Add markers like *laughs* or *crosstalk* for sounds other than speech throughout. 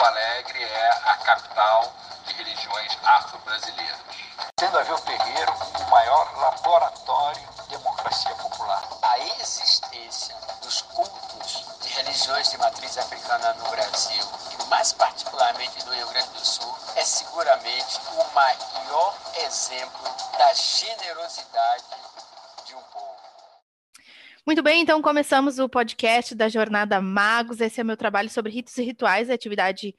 Porto Alegre é a capital de religiões afro-brasileiras. Tendo a ver o maior laboratório de democracia popular. A existência dos cultos de religiões de matriz africana no Brasil, e mais particularmente no Rio Grande do Sul, é seguramente o maior exemplo da generosidade. Muito bem, então começamos o podcast da Jornada Magos. Esse é o meu trabalho sobre ritos e rituais, a atividade,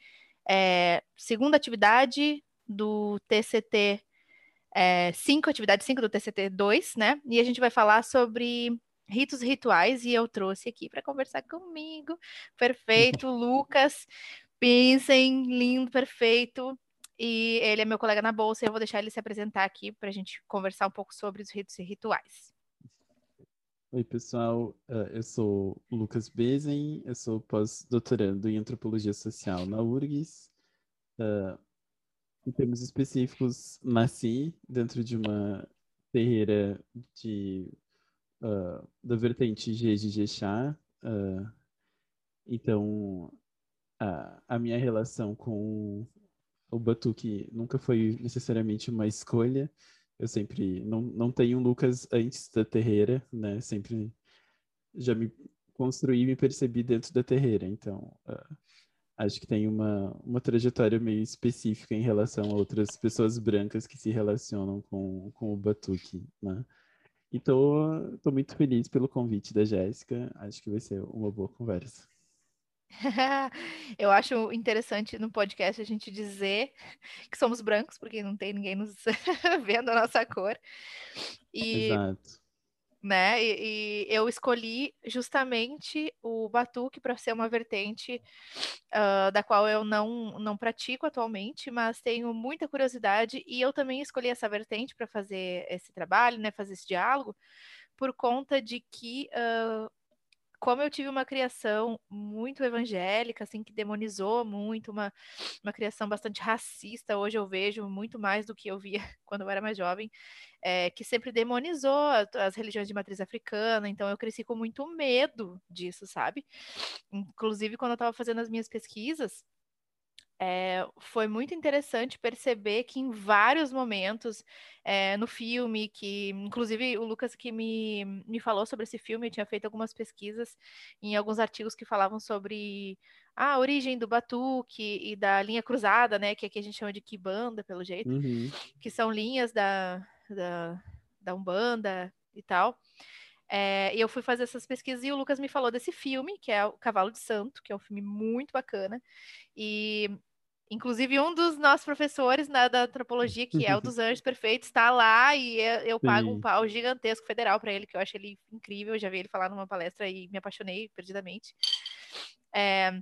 é, segunda atividade do TCT é, 5, atividade 5 do TCT 2, né? E a gente vai falar sobre ritos e rituais, e eu trouxe aqui para conversar comigo. Perfeito, *laughs* Lucas. Pensem, lindo, perfeito. E ele é meu colega na bolsa, e eu vou deixar ele se apresentar aqui para a gente conversar um pouco sobre os ritos e rituais. Oi, pessoal. Uh, eu sou Lucas Bezen, eu sou pós-doutorando em Antropologia Social na URGS. Uh, em termos específicos, nasci dentro de uma terreira de, uh, da vertente G de Jexá. então, a minha relação com o batuque nunca foi necessariamente uma escolha, eu sempre não, não tenho um Lucas antes da terreira, né? Sempre já me construí e me percebi dentro da terreira. Então, uh, acho que tem uma, uma trajetória meio específica em relação a outras pessoas brancas que se relacionam com, com o batuque, né? E tô, tô muito feliz pelo convite da Jéssica. Acho que vai ser uma boa conversa. *laughs* Eu acho interessante no podcast a gente dizer *laughs* que somos brancos, porque não tem ninguém nos *laughs* vendo a nossa cor. E, Exato. Né, e, e eu escolhi justamente o batuque para ser uma vertente uh, da qual eu não, não pratico atualmente, mas tenho muita curiosidade, e eu também escolhi essa vertente para fazer esse trabalho, né, fazer esse diálogo, por conta de que uh, como eu tive uma criação muito evangélica, assim, que demonizou muito, uma, uma criação bastante racista, hoje eu vejo muito mais do que eu via *laughs* quando eu era mais jovem, é, que sempre demonizou as religiões de matriz africana, então eu cresci com muito medo disso, sabe? Inclusive, quando eu estava fazendo as minhas pesquisas, é, foi muito interessante perceber que em vários momentos é, no filme, que inclusive o Lucas que me, me falou sobre esse filme, eu tinha feito algumas pesquisas em alguns artigos que falavam sobre a origem do batuque e da linha cruzada, né, que aqui a gente chama de kibanda, pelo jeito, uhum. que são linhas da, da, da Umbanda e tal. É, e eu fui fazer essas pesquisas e o Lucas me falou desse filme, que é o Cavalo de Santo, que é um filme muito bacana. E Inclusive, um dos nossos professores né, da antropologia, que é o dos Anjos *laughs* Perfeitos, está lá e eu pago um pau gigantesco federal para ele, que eu acho ele incrível. Eu já vi ele falar numa palestra e me apaixonei perdidamente. É,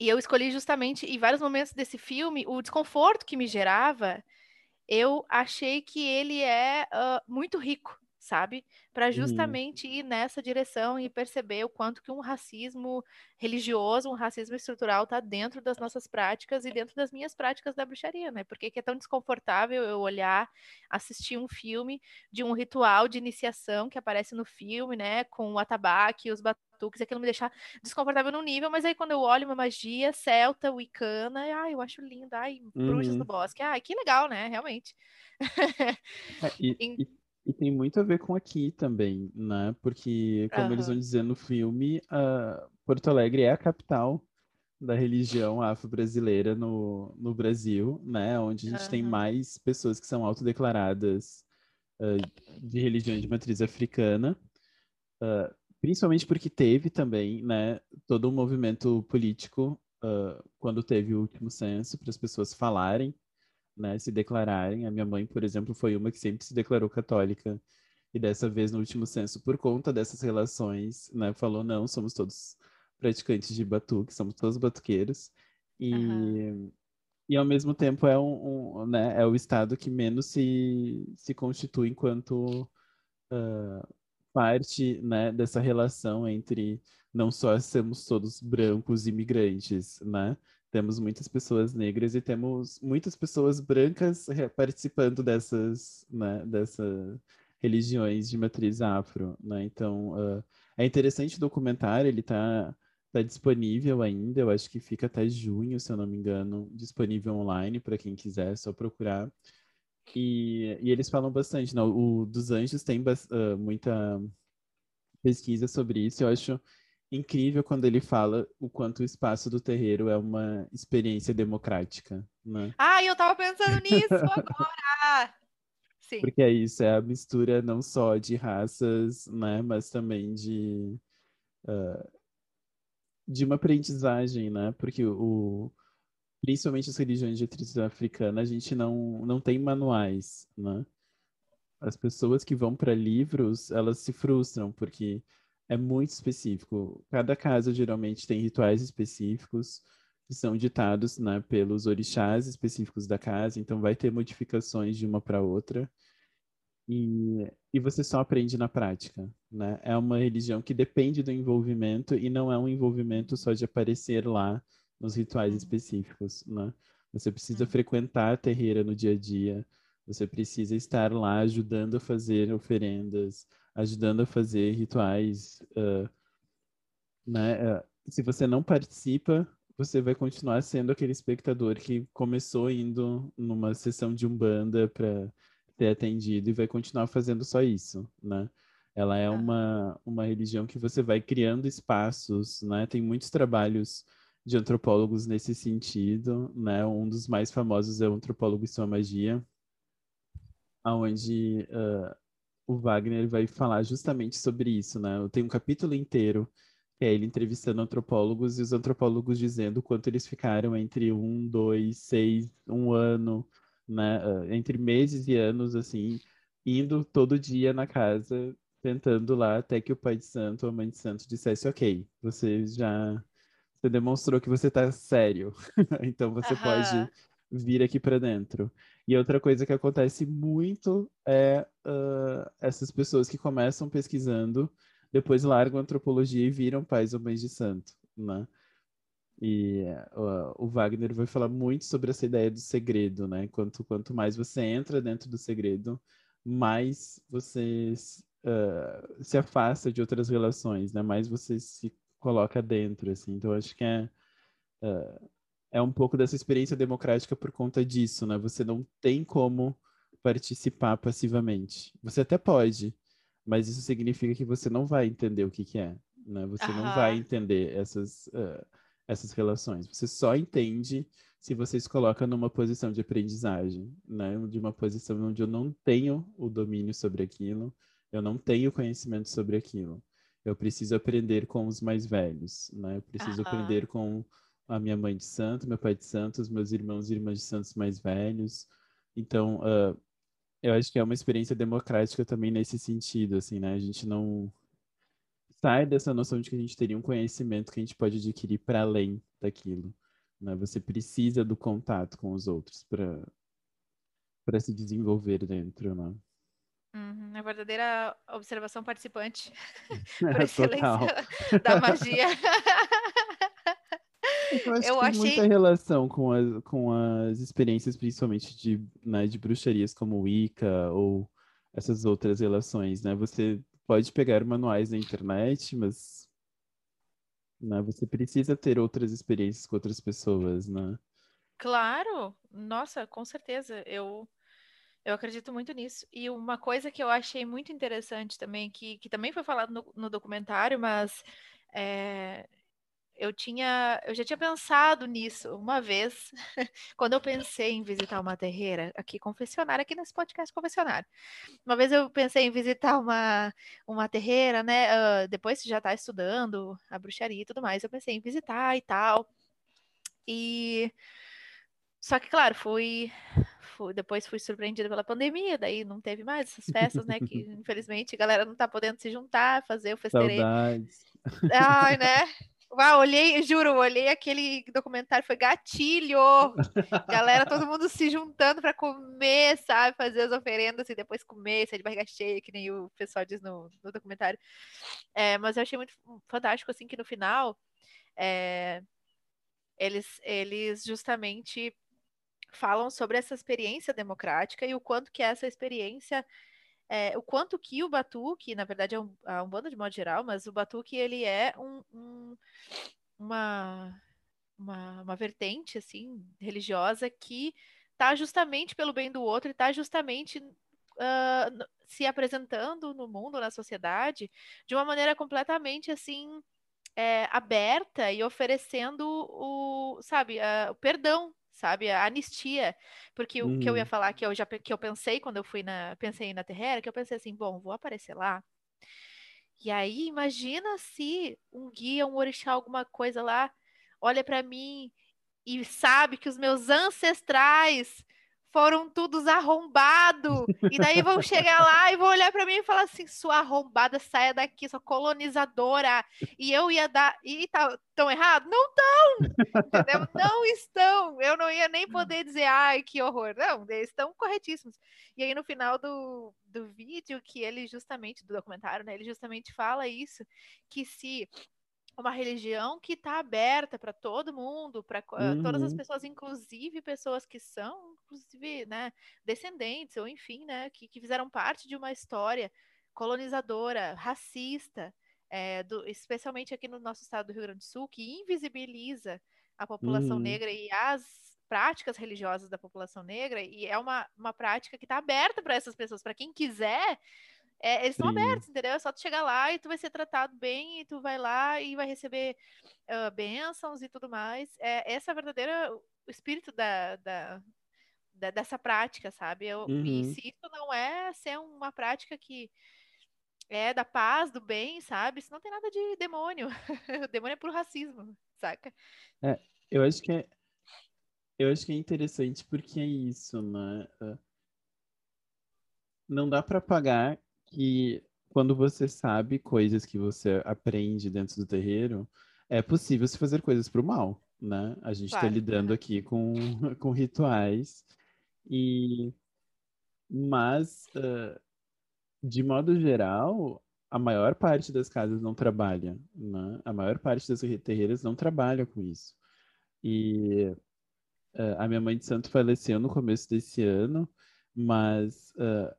e eu escolhi justamente, em vários momentos desse filme, o desconforto que me gerava, eu achei que ele é uh, muito rico sabe? Para uhum. justamente uhum. ir nessa direção e perceber o quanto que um racismo religioso, um racismo estrutural está dentro das nossas práticas e dentro das minhas práticas da bruxaria, né? Porque é tão desconfortável eu olhar, assistir um filme de um ritual de iniciação que aparece no filme, né? Com o atabaque, os batuques, aquilo me deixar desconfortável no nível, mas aí quando eu olho uma magia celta, wicana, ai, eu acho lindo, ai, bruxas uhum. do bosque, ai, que legal, né? Realmente. É, e, *laughs* e e tem muito a ver com aqui também, né? Porque, como uhum. eles vão dizer no filme, uh, Porto Alegre é a capital da religião afro-brasileira no, no Brasil, né? Onde a gente uhum. tem mais pessoas que são autodeclaradas uh, de religião de matriz africana. Uh, principalmente porque teve também, né, todo um movimento político quando teve o último censo para as pessoas falarem né, se declararem. A minha mãe, por exemplo, foi uma que sempre se declarou católica e dessa vez no último censo, por conta dessas relações, né, falou não, somos todos praticantes de batuque, somos todos batuqueiros e uhum. e ao mesmo tempo é um, um, né, é o estado que menos se se constitui enquanto uh, parte, né, dessa relação entre não só somos todos brancos imigrantes, né, temos muitas pessoas negras e temos muitas pessoas brancas participando dessas, né, dessas religiões de matriz afro, né? Então, uh, é interessante o documentário, ele está Está disponível ainda, eu acho que fica até junho, se eu não me engano, disponível online para quem quiser, é só procurar. E, e eles falam bastante, não, o dos Anjos tem uh, muita pesquisa sobre isso. Eu acho incrível quando ele fala o quanto o espaço do terreiro é uma experiência democrática, né? Ah, eu tava pensando nisso *laughs* agora! Sim. Porque é isso, é a mistura não só de raças, né, mas também de, uh, de uma aprendizagem, né? Porque o, principalmente as religiões de matriz africana, a gente não, não tem manuais, né? As pessoas que vão para livros, elas se frustram, porque é muito específico. Cada casa geralmente tem rituais específicos que são ditados né, pelos orixás específicos da casa, então vai ter modificações de uma para outra. E, e você só aprende na prática, né? É uma religião que depende do envolvimento e não é um envolvimento só de aparecer lá nos rituais uhum. específicos, né? Você precisa uhum. frequentar a terreira no dia a dia, você precisa estar lá ajudando a fazer oferendas, ajudando a fazer rituais, uh, né? Uh, se você não participa, você vai continuar sendo aquele espectador que começou indo numa sessão de umbanda para ter atendido e vai continuar fazendo só isso, né? Ela é uma, uma religião que você vai criando espaços, né? Tem muitos trabalhos de antropólogos nesse sentido, né? Um dos mais famosos é o antropólogo e sua magia, onde uh, o Wagner vai falar justamente sobre isso, né? Tem um capítulo inteiro que é ele entrevistando antropólogos e os antropólogos dizendo quanto eles ficaram entre um, dois, seis, um ano, né? Uh, entre meses e anos, assim, indo todo dia na casa, tentando lá até que o pai de santo ou a mãe de santo dissesse, ok, você já você demonstrou que você está sério, *laughs* então você pode vir aqui para dentro. E outra coisa que acontece muito é uh, essas pessoas que começam pesquisando, depois largam antropologia e viram pais ou mães de santo, né? E uh, o Wagner vai falar muito sobre essa ideia do segredo, né? Quanto, quanto mais você entra dentro do segredo, mais você uh, se afasta de outras relações, né? Mais você se coloca dentro, assim. Então, acho que é, uh, é um pouco dessa experiência democrática por conta disso, né? Você não tem como participar passivamente. Você até pode, mas isso significa que você não vai entender o que, que é, né? Você não vai entender essas, uh, essas relações. Você só entende se você se coloca numa posição de aprendizagem, né? De uma posição onde eu não tenho o domínio sobre aquilo, eu não tenho conhecimento sobre aquilo. Eu preciso aprender com os mais velhos, né? Eu preciso aprender com a minha mãe de santo, meu pai de santo, os meus irmãos e irmãs de santos mais velhos. Então, uh, eu acho que é uma experiência democrática também nesse sentido, assim, né? A gente não sai dessa noção de que a gente teria um conhecimento que a gente pode adquirir para além daquilo, né? Você precisa do contato com os outros para para se desenvolver dentro, né? Uhum, a verdadeira observação participante *laughs* *laughs* por excelência da magia. *laughs* Eu acho eu que achei... muita relação com as, com as experiências, principalmente de, né, de bruxarias como Wicca ou essas outras relações, né? Você pode pegar manuais na internet, mas né, você precisa ter outras experiências com outras pessoas, né? Claro, nossa, com certeza. Eu eu acredito muito nisso. E uma coisa que eu achei muito interessante também, que, que também foi falado no, no documentário, mas é, eu tinha, eu já tinha pensado nisso uma vez, *laughs* quando eu pensei em visitar uma terreira, aqui confessionário, aqui nesse podcast confessionário. Uma vez eu pensei em visitar uma, uma terreira, né? Uh, depois que já está estudando a bruxaria e tudo mais, eu pensei em visitar e tal. E só que, claro, fui fui, depois fui surpreendida pela pandemia, daí não teve mais essas festas, né? Que *laughs* infelizmente a galera não tá podendo se juntar, fazer o festeirê. Saudades. Ai, né? Uau, olhei, juro, olhei aquele documentário, foi gatilho! *laughs* Galera, todo mundo se juntando para comer, sabe? Fazer as oferendas e depois comer, sair de barriga cheia, que nem o pessoal diz no, no documentário. É, mas eu achei muito fantástico, assim, que no final é, eles, eles justamente falam sobre essa experiência democrática e o quanto que essa experiência é, o quanto que o Batuque, na verdade é um, é um bando de modo geral, mas o Batuque ele é um, um, uma, uma, uma vertente assim religiosa que está justamente pelo bem do outro e está justamente uh, se apresentando no mundo, na sociedade, de uma maneira completamente assim é, aberta e oferecendo o, sabe, uh, o perdão, sabe, a anistia, porque o que eu ia uhum. falar que eu já que eu pensei quando eu fui na pensei na Terreira, que eu pensei assim, bom, vou aparecer lá. E aí imagina se um guia, um orixá, alguma coisa lá, olha para mim e sabe que os meus ancestrais foram todos arrombados. E daí vão chegar lá e vão olhar para mim e falar assim: sua arrombada, saia daqui, sua colonizadora. E eu ia dar. E tá tão errado? Não estão! Entendeu? Não estão! Eu não ia nem poder dizer, ai, que horror. Não, eles estão corretíssimos. E aí, no final do, do vídeo, que ele justamente, do documentário, né? Ele justamente fala isso: que se uma religião que está aberta para todo mundo, para uhum. todas as uhum. pessoas, inclusive pessoas que são, inclusive, né, descendentes, ou enfim, né, que, que fizeram parte de uma história colonizadora, racista, é, do, especialmente aqui no nosso estado do Rio Grande do Sul, que invisibiliza a população uhum. negra e as práticas religiosas da população negra, e é uma, uma prática que está aberta para essas pessoas, para quem quiser é, eles estão abertos, entendeu? É só tu chegar lá e tu vai ser tratado bem, e tu vai lá e vai receber uh, bênçãos e tudo mais. É, essa é a verdadeira o espírito da, da, da dessa prática, sabe? Eu, uhum. E se isso não é ser uma prática que é da paz, do bem, sabe? Isso não tem nada de demônio. *laughs* o demônio é puro racismo, saca? É, eu acho que é, eu acho que é interessante porque é isso, né? Não dá para pagar que quando você sabe coisas que você aprende dentro do terreiro, é possível se fazer coisas para o mal, né? A gente está claro. lidando aqui com, *laughs* com rituais e mas uh, de modo geral a maior parte das casas não trabalha, né? A maior parte das terreiras não trabalha com isso. E uh, a minha mãe de santo faleceu no começo desse ano, mas uh,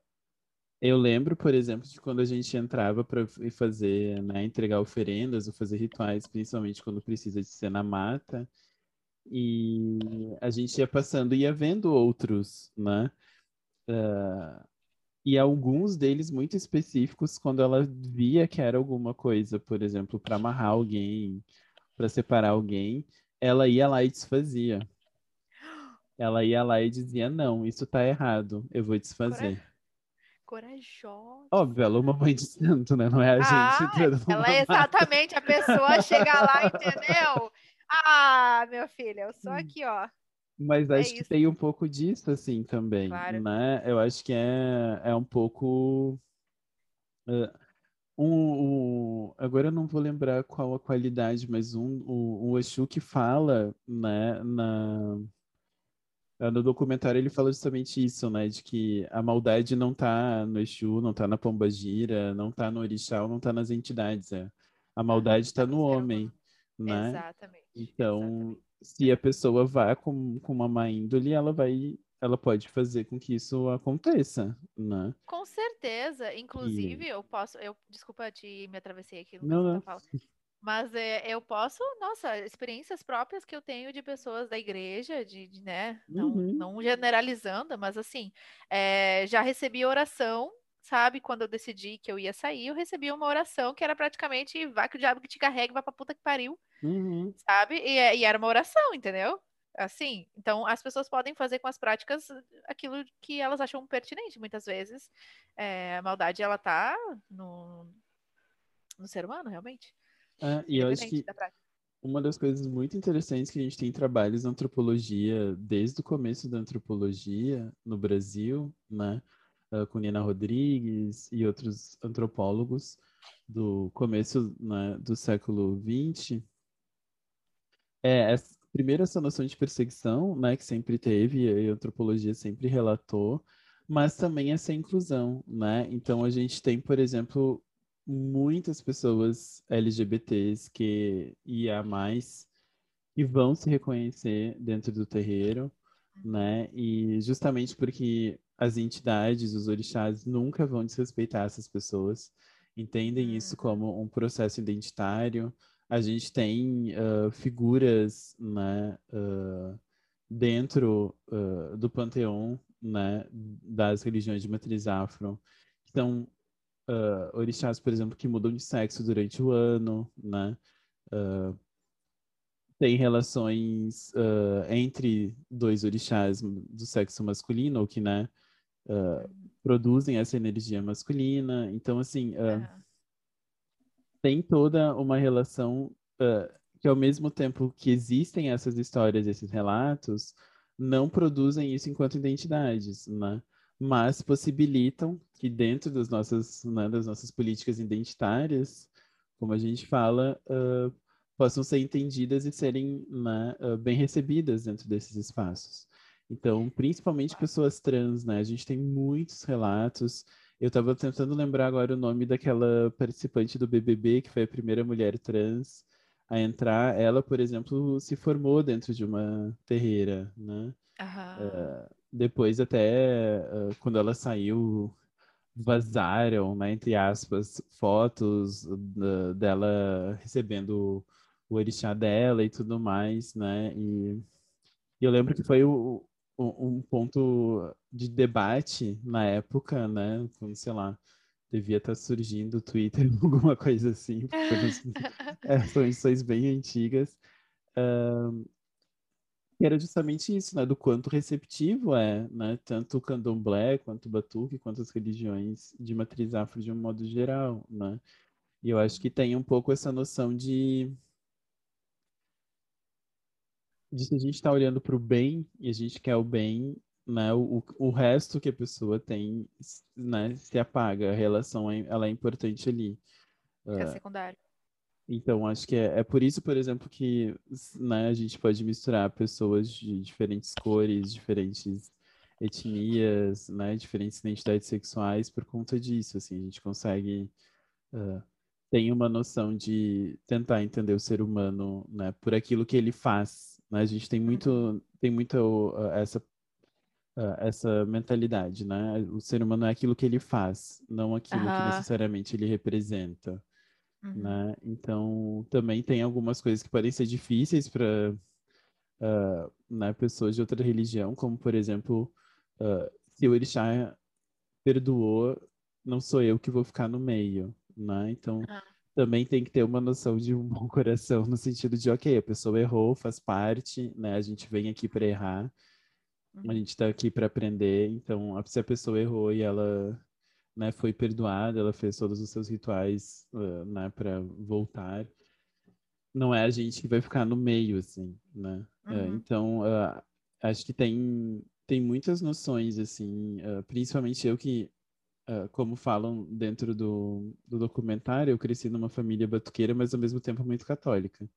eu lembro, por exemplo, de quando a gente entrava para fazer, né, entregar oferendas ou fazer rituais, principalmente quando precisa de ser na mata, e a gente ia passando e ia vendo outros, né? Uh, e alguns deles muito específicos, quando ela via que era alguma coisa, por exemplo, para amarrar alguém, para separar alguém, ela ia lá e desfazia. Ela ia lá e dizia: Não, isso está errado, eu vou desfazer corajosa. Óbvio, ela é uma mãe de santo, né? Não é a ah, gente. Ela é exatamente a pessoa chegar lá, entendeu? *laughs* Ah, meu filho, eu sou hum. aqui, ó. Mas é acho que tem um pouco disso, assim, também, claro. né? Eu acho que é, é um pouco... Uh, um, um, agora eu não vou lembrar qual a qualidade, mas um, o, o Exu que fala, né, na é, no documentário ele fala justamente isso, né? De que a maldade não tá no Exu, não tá na Pombagira, não tá no Orixá, não tá nas entidades. É. A maldade está no homem, né? Exatamente. Então, exatamente. se a pessoa vá com, com uma má índole, ela vai ela pode fazer com que isso aconteça, né? Com certeza. Inclusive, e... eu posso. Eu, desculpa te me atravessei aqui. Não, não. Mas é, eu posso, nossa, experiências próprias que eu tenho de pessoas da igreja, de, de né, não, uhum. não, generalizando, mas assim, é, já recebi oração, sabe? Quando eu decidi que eu ia sair, eu recebi uma oração que era praticamente vai que o diabo que te carrega, vai pra puta que pariu, uhum. sabe? E, é, e era uma oração, entendeu? Assim, então as pessoas podem fazer com as práticas aquilo que elas acham pertinente, muitas vezes. É, a maldade, ela tá no, no ser humano, realmente. É, e eu acho que uma das coisas muito interessantes que a gente tem trabalhos na antropologia, desde o começo da antropologia no Brasil, né? Uh, com Nina Rodrigues e outros antropólogos do começo né, do século XX, é essa, primeiro essa noção de perseguição, né, que sempre teve e a antropologia sempre relatou, mas também essa inclusão, né? Então a gente tem, por exemplo, muitas pessoas LGBTs que ia mais e vão se reconhecer dentro do terreiro, né? E justamente porque as entidades, os orixás nunca vão desrespeitar essas pessoas, entendem isso uhum. como um processo identitário, a gente tem uh, figuras né, uh, dentro uh, do panteão né, das religiões de matriz afro, que são orixás, por exemplo, que mudam de sexo durante o ano, né? tem relações entre dois orixás do sexo masculino, ou que né, produzem essa energia masculina. Então, assim, tem toda uma relação uh, que, ao mesmo tempo que existem essas histórias, esses relatos, não produzem isso enquanto identidades, né? Mas possibilitam que dentro das nossas, né, das nossas políticas identitárias, como a gente fala, uh, possam ser entendidas e serem né, uh, bem recebidas dentro desses espaços. Então, principalmente pessoas trans, né? A gente tem muitos relatos eu estava tentando lembrar agora o nome daquela participante do BBB, que foi a primeira mulher trans a entrar. Ela, por exemplo, se formou dentro de uma terreira, né? Uh, depois, até uh, quando ela saiu, vazaram, né, entre aspas, fotos dela recebendo o orixá dela e tudo mais, né? E, e eu lembro que foi o, um ponto de debate na época, né? Quando, sei lá, devia estar surgindo o Twitter, *laughs* alguma coisa assim, *laughs* é, são edições bem antigas. Uh, era justamente isso, né? Do quanto receptivo é, né? Tanto o candomblé, quanto o batuque, quanto as religiões de matriz afro de um modo geral, né? E eu acho que tem um pouco essa noção de de se a gente está olhando para o bem e a gente quer o bem, né, o, o resto que a pessoa tem, né, se apaga. A relação é, ela é importante ali. É uh, secundário. Então, acho que é, é por isso, por exemplo, que né, a gente pode misturar pessoas de diferentes cores, diferentes etnias, né, diferentes identidades sexuais por conta disso. Assim, a gente consegue uh, tem uma noção de tentar entender o ser humano, né, por aquilo que ele faz, né? A gente tem muito, tem muito uh, essa uh, essa mentalidade, né? O ser humano é aquilo que ele faz, não aquilo que necessariamente ele representa, uhum. né? Então, também tem algumas coisas que podem ser difíceis para uh, né, pessoas de outra religião, como, por exemplo, uh, se o orixá perdoou, não sou eu que vou ficar no meio, né? Então, uhum também tem que ter uma noção de um bom *laughs* coração, no sentido de, ok, a pessoa errou, faz parte, né? A gente vem aqui para errar, a uhum. gente está aqui para aprender. Então, se a pessoa errou e ela né, foi perdoada, ela fez todos os seus rituais uh, né, para voltar, não é a gente que vai ficar no meio, assim, né? Uhum. Uh, então, uh, acho que tem, tem muitas noções, assim, principalmente eu que como falam dentro do, do documentário, eu cresci numa família batuqueira, mas ao mesmo tempo muito católica.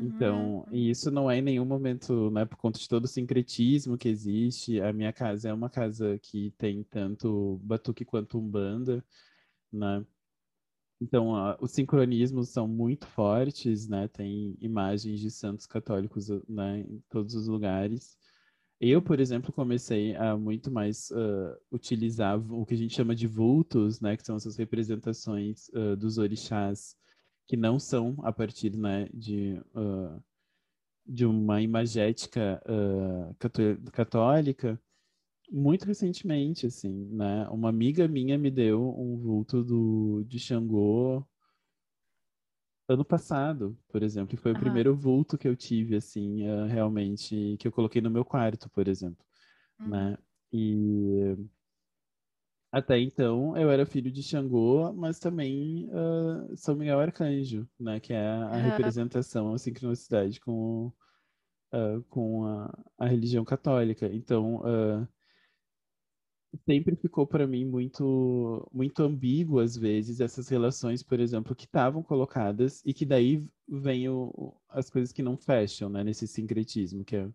Então, e isso não é em nenhum momento, né, por conta de todo o sincretismo que existe. A minha casa é uma casa que tem tanto batuque quanto umbanda, né? Então, uh, os sincronismos são muito fortes, né? Tem imagens de santos católicos, né, em todos os lugares. Eu, por exemplo, comecei a muito mais uh, utilizar o que a gente chama de vultos, né, que são essas representações uh, dos orixás que não são a partir né, de, uh, de uma imagética católica, muito recentemente, assim, né? Uma amiga minha me deu um vulto do, de Xangô ano passado, por exemplo, foi o primeiro vulto que eu tive, assim, uh, realmente, que eu coloquei no meu quarto, por exemplo, uhum. né? E até então eu era filho de Xangô, mas também uh, São Miguel Arcanjo, né? Que é a, representação, a sincronicidade com, uh, com a, a, religião católica. Então, uh, sempre ficou para mim muito muito ambíguo às vezes essas relações, por exemplo, que estavam colocadas e que daí vem o, as coisas que não fecham, né, nesse sincretismo, que é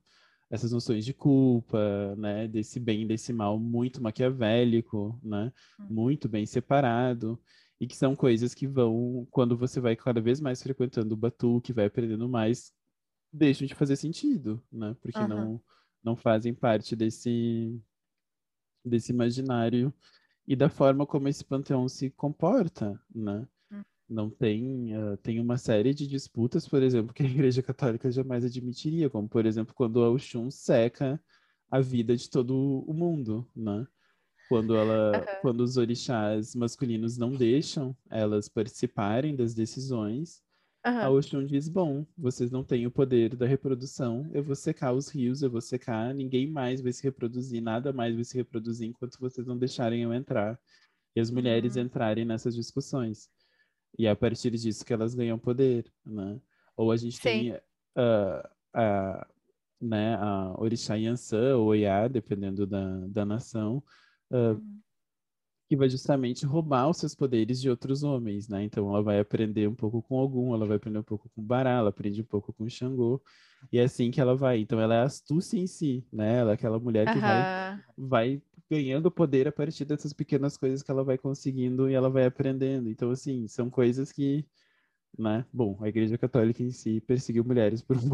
essas noções de culpa, né, desse bem e desse mal muito maquiavélico, né, hum. muito bem separado, e que são coisas que vão, quando você vai cada vez mais frequentando o batuque, vai aprendendo mais, deixam de fazer sentido, né, porque uhum. não não fazem parte desse desse imaginário e da forma como esse panteão se comporta, né? Não tem, uh, tem uma série de disputas, por exemplo, que a Igreja Católica jamais admitiria, como, por exemplo, quando a Oxum seca a vida de todo o mundo, né? Quando, ela, uhum. quando os orixás masculinos não deixam elas participarem das decisões, uhum. a Oxum diz, bom, vocês não têm o poder da reprodução, eu vou secar os rios, eu vou secar, ninguém mais vai se reproduzir, nada mais vai se reproduzir enquanto vocês não deixarem eu entrar. E as mulheres uhum. entrarem nessas discussões. E é a partir disso que elas ganham poder, né? Ou a gente Sim. tem uh, a, né, a Orixá Yansan ou Oiá, dependendo da, da nação, uh, uhum. Que vai justamente roubar os seus poderes de outros homens, né? Então ela vai aprender um pouco com Ogum, ela vai aprender um pouco com Bará, ela aprende um pouco com Xangô, e é assim que ela vai. Então ela é astúcia em si, né? Ela é aquela mulher que uhum. vai, vai ganhando poder a partir dessas pequenas coisas que ela vai conseguindo e ela vai aprendendo. Então, assim, são coisas que né? Bom, a Igreja Católica em si perseguiu mulheres por um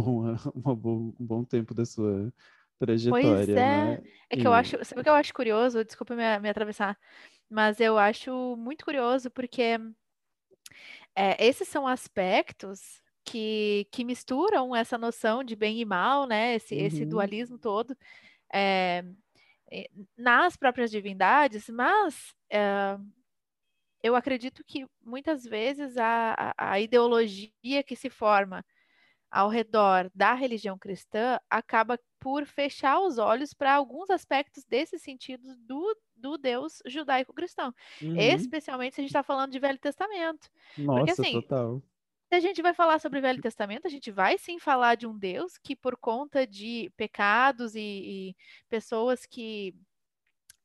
bom, um bom tempo da sua trajetória, pois é. né? É que e... eu acho, sabe o que eu acho curioso? Desculpa me, me atravessar, mas eu acho muito curioso porque é, esses são aspectos que, que misturam essa noção de bem e mal, né? Esse, uhum. esse dualismo todo é, nas próprias divindades, mas é, eu acredito que muitas vezes a, a, a ideologia que se forma ao redor da religião cristã acaba por fechar os olhos para alguns aspectos desses sentidos do, do Deus judaico-cristão. Uhum. Especialmente se a gente está falando de Velho Testamento. Nossa, Porque, assim, total. Se a gente vai falar sobre o Velho Testamento, a gente vai sim falar de um Deus que, por conta de pecados e, e pessoas que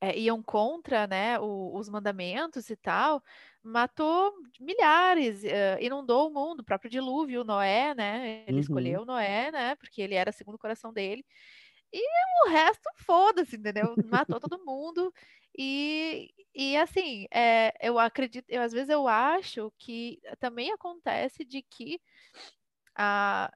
é, iam contra né, o, os mandamentos e tal, matou milhares, uh, inundou o mundo, o próprio dilúvio, Noé, né? Ele uhum. escolheu Noé, né? Porque ele era segundo o coração dele. E o resto, foda-se, entendeu? Matou todo mundo. E, e assim, é, eu acredito, eu, às vezes eu acho que também acontece de que a,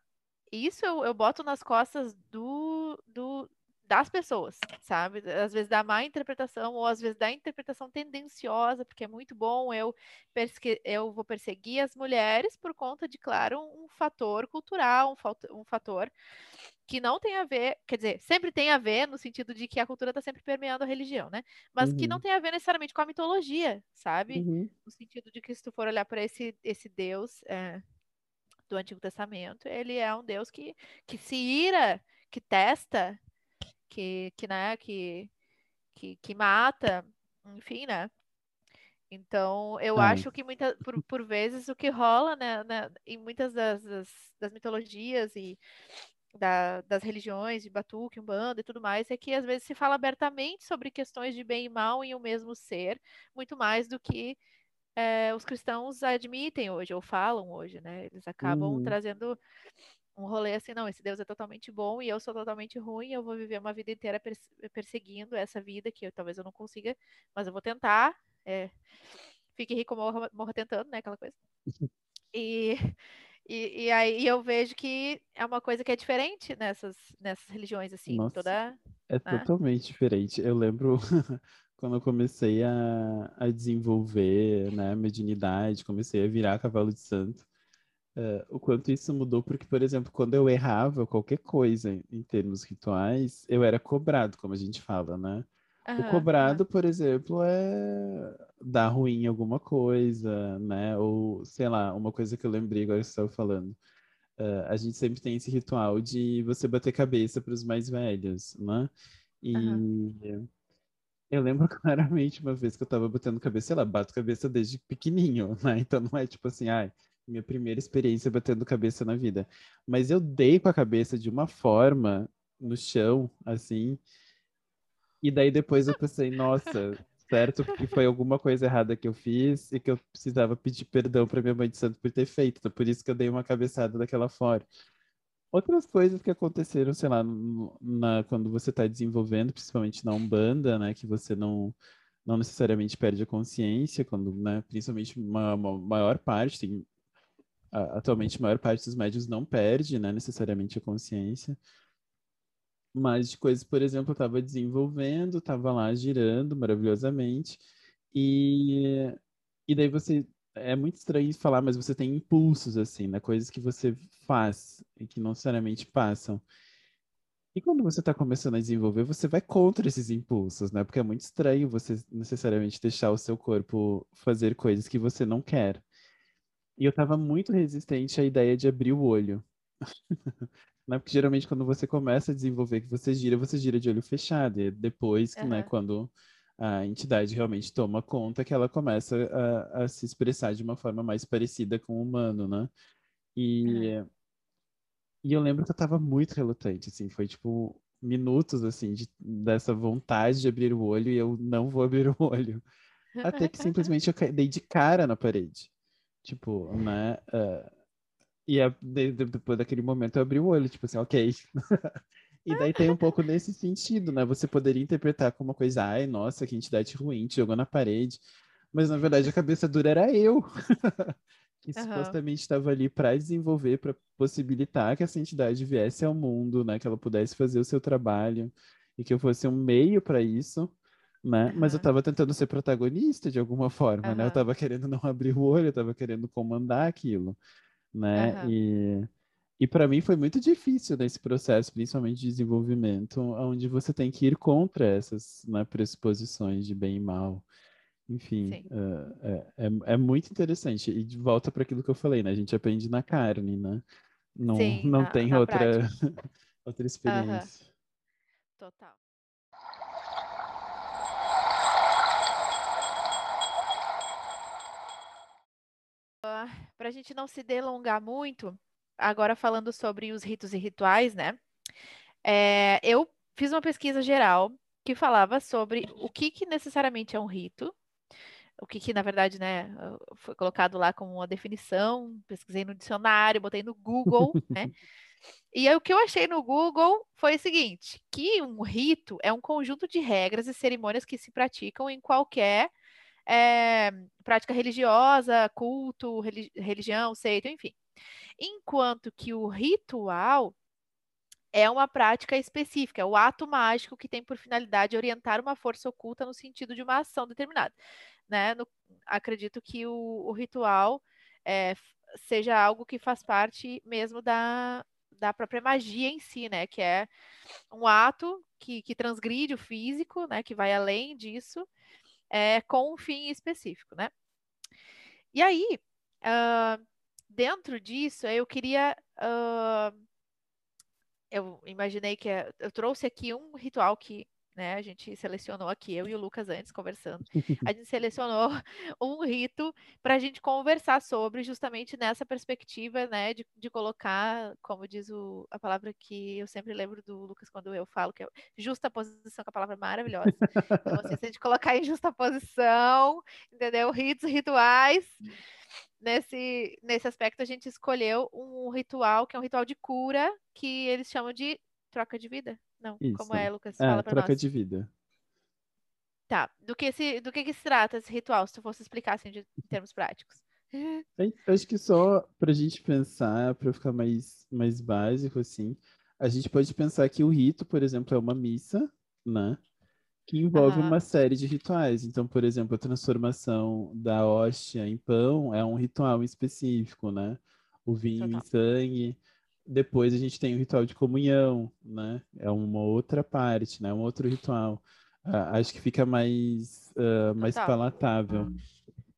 isso eu, eu boto nas costas do, do, das pessoas, sabe? Às vezes da má interpretação ou às vezes da interpretação tendenciosa, porque é muito bom eu eu vou perseguir as mulheres por conta de, claro, um, fator cultural, um, um fator que não tem a ver, quer dizer, sempre tem a ver no sentido de que a cultura está sempre permeando a religião, né? Mas uhum. que não tem a ver necessariamente com a mitologia, sabe? Uhum. No sentido de que se tu for olhar para esse, esse Deus é, do Antigo Testamento, ele é um Deus que, que se ira, que testa que, que né, que, que, que mata, enfim, né? Então, eu Ai. acho que muita, por, por vezes o que rola né, né em muitas das, das, das mitologias e da, das religiões, de Batuque, Umbanda e tudo mais, é que às vezes se fala abertamente sobre questões de bem e mal em um mesmo ser, muito mais do que é, os cristãos admitem hoje, ou falam hoje, né? Eles acabam uhum. trazendo um rolê assim, não, esse Deus é totalmente bom e eu sou totalmente ruim, eu vou viver uma vida inteira perseguindo essa vida que eu, talvez eu não consiga, mas eu vou tentar. É, fique rico, morra, morra tentando, né? Aquela coisa. E, e, e, aí eu vejo que é uma coisa que é diferente nessas, nessas religiões, assim, Nossa, toda. É totalmente diferente. Eu lembro *laughs* quando eu comecei a, a desenvolver né, mediunidade, comecei a virar cavalo de santo uh, o quanto isso mudou, porque, por exemplo, quando eu errava qualquer coisa em termos rituais, eu era cobrado, como a gente fala, né? Uhum, o cobrado, uhum. por exemplo, é dar ruim em alguma coisa, né? Ou, sei lá, uma coisa que eu lembrei agora que você estava falando. Uh, a gente sempre tem esse ritual de você bater cabeça para os mais velhos, né? E uhum. eu lembro *laughs* claramente uma vez que eu estava batendo cabeça, sei lá, bato cabeça desde pequenininho, né? Então não é tipo assim, ai, minha primeira experiência batendo cabeça na vida. Mas eu dei com a cabeça de uma forma no chão, assim. E daí depois eu pensei, nossa, certo que foi alguma coisa errada que eu fiz e que eu precisava pedir perdão para minha mãe de santo por ter feito. Então, por isso que eu dei uma cabeçada daquela forma. Outras coisas que aconteceram, sei lá, na, quando você está desenvolvendo, principalmente na Umbanda, né, que você não não necessariamente perde a consciência, quando, né, principalmente uma, uma maior parte, tem atualmente a maior parte dos médios não perde, né, necessariamente a consciência. Mas de coisas, por exemplo, eu estava desenvolvendo, estava lá girando maravilhosamente, e, e daí você é muito estranho falar, mas você tem impulsos, assim, né? Coisas que você faz e que não necessariamente passam. E quando você está começando a desenvolver, você vai contra esses impulsos, né? Porque é muito estranho você necessariamente deixar o seu corpo fazer coisas que você não quer. E eu estava muito resistente à ideia de abrir o olho. *laughs* né? Porque geralmente quando você começa a desenvolver que você gira, você gira de olho fechado. E depois, uhum. né, quando a entidade realmente toma conta, que ela começa a, a se expressar de uma forma mais parecida com o humano, né? E, uhum. e eu lembro que eu estava muito relutante, assim, foi tipo minutos, assim, de, dessa vontade de abrir o olho e eu não vou abrir o olho. *laughs* Até que simplesmente eu dei de cara na parede. Tipo, né? Uh, e a, de, de, depois daquele momento eu abri o olho, tipo assim, ok. *laughs* e daí tem um pouco nesse sentido, né? Você poderia interpretar como uma coisa, ai, nossa, que entidade ruim, te jogou na parede. Mas na verdade a cabeça dura era eu. *laughs* que uhum. supostamente estava ali para desenvolver, para possibilitar que essa entidade viesse ao mundo, né? Que ela pudesse fazer o seu trabalho e que eu fosse um meio para isso né? Uhum. Mas eu estava tentando ser protagonista de alguma forma, uhum. né? Eu estava querendo não abrir o olho, eu estava querendo comandar aquilo, né? Uhum. E, e para mim foi muito difícil nesse processo, principalmente de desenvolvimento, onde você tem que ir contra essas né, pressuposições de bem e mal. Enfim, uh, é, é, é, muito interessante. E de volta para aquilo que eu falei, né? A gente aprende na carne, né? Não, Sim, não na, tem na outra, *laughs* outra experiência. Total. Para a gente não se delongar muito, agora falando sobre os ritos e rituais, né? É, eu fiz uma pesquisa geral que falava sobre o que, que necessariamente é um rito, o que, que na verdade, né, foi colocado lá como uma definição, pesquisei no dicionário, botei no Google, *laughs* né? E aí, o que eu achei no Google foi o seguinte: que um rito é um conjunto de regras e cerimônias que se praticam em qualquer é, prática religiosa, culto, religi religião, seita, enfim. Enquanto que o ritual é uma prática específica, é o ato mágico que tem por finalidade orientar uma força oculta no sentido de uma ação determinada. Né? No, acredito que o, o ritual é, seja algo que faz parte mesmo da, da própria magia em si, né? Que é um ato que, que transgride o físico, né? Que vai além disso é, com um fim específico, né? E aí, uh, dentro disso, eu queria. Uh, eu imaginei que eu trouxe aqui um ritual que né? A gente selecionou aqui, eu e o Lucas antes conversando, a *laughs* gente selecionou *laughs* um rito para a gente conversar sobre, justamente nessa perspectiva, né? De, de colocar, como diz o, a palavra que eu sempre lembro do Lucas quando eu falo, que é justa posição, que é a palavra maravilhosa. Então, assim, se a gente colocar em justa posição, entendeu? Ritos, rituais. Nesse, nesse aspecto, a gente escolheu um ritual que é um ritual de cura, que eles chamam de troca de vida. Não, Isso. como é, Lucas? É, Fala pra troca nós. de vida. Tá. Do que, se, do que, que se trata esse ritual, se tu fosse explicar assim, de, em termos práticos? *laughs* Acho que só para a gente pensar, para ficar mais, mais básico, assim, a gente pode pensar que o rito, por exemplo, é uma missa, né? Que envolve uma série de rituais. Então, por exemplo, a transformação da hóstia em pão é um ritual específico, né? O vinho Total. em sangue. Depois a gente tem o ritual de comunhão, né? É uma outra parte, né? Um outro ritual. Uh, acho que fica mais, uh, mais palatável.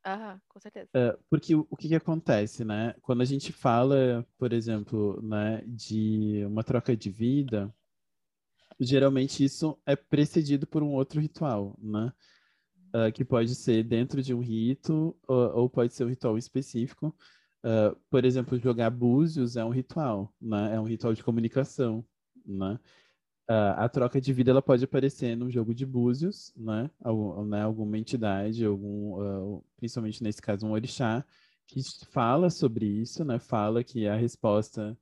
Aham, com certeza. Uh, porque o, o que, que acontece, né? Quando a gente fala, por exemplo, né, de uma troca de vida, geralmente isso é precedido por um outro ritual, né? Que pode ser dentro de um rito ou, ou, pode ser um ritual específico Uh, por exemplo, jogar búzios é um ritual, né? É um ritual de comunicação, né? Uh, a troca de vida ela pode aparecer num jogo de búzios, né? Algum, né? Alguma entidade, algum, uh, principalmente nesse caso um orixá, que fala sobre isso, né? Fala que a resposta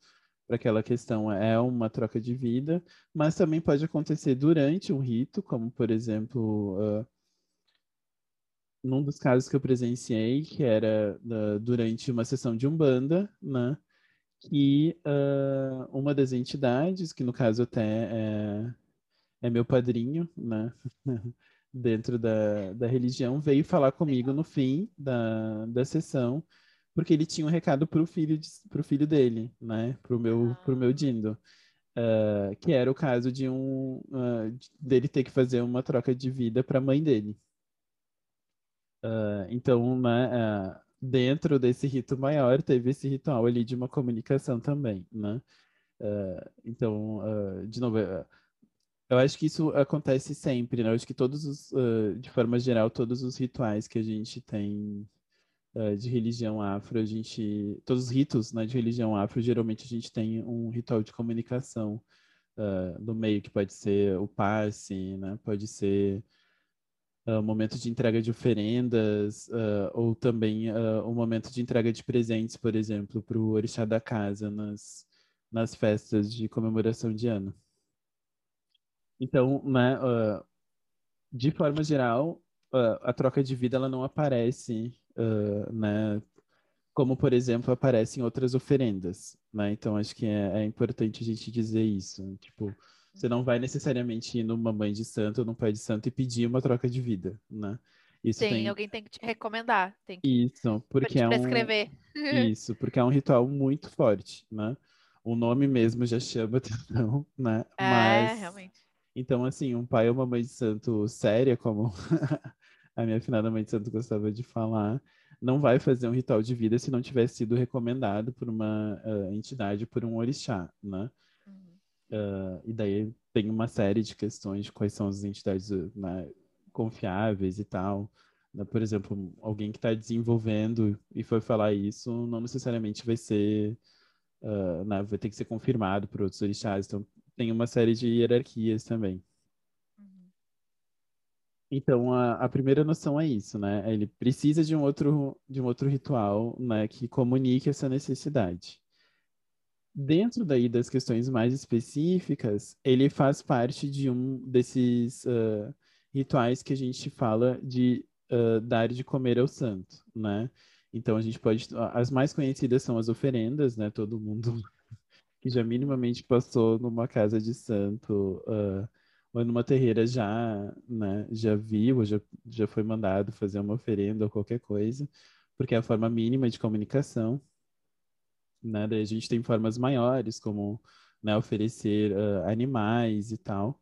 para aquela questão é uma troca de vida, mas também pode acontecer durante um rito, como por exemplo uh, num dos casos que eu presenciei, que era uh, durante uma sessão de Umbanda, né? Que uh, uma das entidades, que no caso até é, é meu padrinho, né? *laughs* dentro da, da religião, veio falar comigo no fim da, da sessão, porque ele tinha um recado para o filho, pro filho dele, né? Para o meu, pro meu Dindo. Uh, que era o caso de um dele ter que fazer uma troca de vida para a mãe dele. Uh, então, né, dentro desse rito maior, teve esse ritual ali de uma comunicação também, né? então, de novo, eu acho que isso acontece sempre, né? Eu acho que todos os, de forma geral, todos os rituais que a gente tem uh, de religião afro, a gente, todos os ritos né, de religião afro, geralmente a gente tem um ritual de comunicação uh, no meio, que pode ser o passe, né, pode ser uh, momento de entrega de oferendas, ou também o momento de entrega de presentes, por exemplo, para o orixá da casa nas, nas festas de comemoração de ano. Então, né, de forma geral, a troca de vida ela não aparece uh, né? Como, por exemplo, aparece em outras oferendas, né? Então, acho que é, é, importante a gente dizer isso. Tipo, você não vai necessariamente ir numa mãe de santo ou num pai de santo e pedir uma troca de vida, né? Isso Sim, tem... alguém tem que te recomendar. Tem que... Isso, porque é prescrever. um... *laughs* Isso, porque é um ritual muito forte, né? O nome mesmo já chama *laughs* atenção, né? É, Mas... realmente. Então, assim, um pai ou uma mãe de santo séria, como *laughs* a minha finada mãe de santo gostava de falar, não vai fazer um ritual de vida se não tiver sido recomendado por uma uh, entidade, por um orixá, né? Uhum. Uh, e daí tem uma série de questões de quais são as entidades né, confiáveis e tal. Né? Por exemplo, alguém que está desenvolvendo e foi falar isso, não necessariamente vai ser, uh, né, vai ter que ser confirmado por outros orixás. Então, tem uma série de hierarquias também. Então, a, a, primeira noção é isso, né? Ele precisa de um outro, de um outro ritual, né, que comunique essa necessidade. Dentro daí das questões mais específicas, ele faz parte de um desses uh, rituais que a gente fala de uh, dar de comer ao santo, né? Então, a gente pode... As mais conhecidas são as oferendas, né? Todo mundo *laughs* que já minimamente passou numa casa de santo... Uh, ou numa terreira já, né, já viu, já, já foi mandado fazer uma oferenda ou qualquer coisa, porque é a forma mínima de comunicação. Né? Daí a gente tem formas maiores, como né, oferecer uh, animais e tal.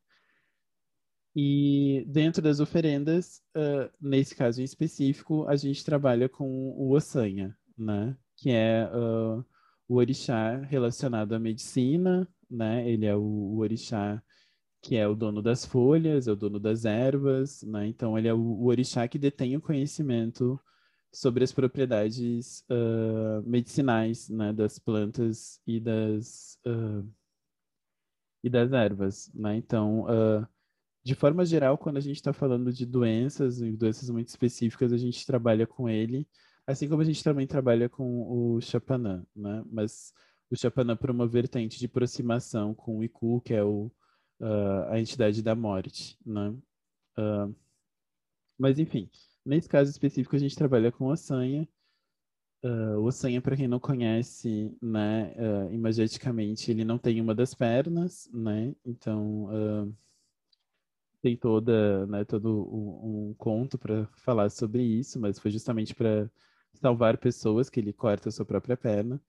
E dentro das oferendas, uh, nesse caso em específico, a gente trabalha com o ossanha, né? Que é uh, o orixá relacionado à medicina, né? Ele é o, o orixá que é o dono das folhas, é o dono das ervas, né? Então ele é o, o orixá que detém o conhecimento sobre as propriedades uh, medicinais, né, das plantas e das uh, e das ervas, né? Então, uh, de forma geral, quando a gente está falando de doenças doenças muito específicas, a gente trabalha com ele, assim como a gente também trabalha com o chapanã, né? Mas o chapanã por uma vertente de aproximação com o Iku, que é o uh, a entidade da morte, né? Uh, mas enfim, nesse caso específico a gente trabalha com ossanha. Uh, o ossanha, para quem não conhece, né, uh, imageticamente, ele não tem uma das pernas, né? Então uh, tem toda, né, todo um, um conto para falar sobre isso, mas foi justamente para salvar pessoas que ele corta a sua própria perna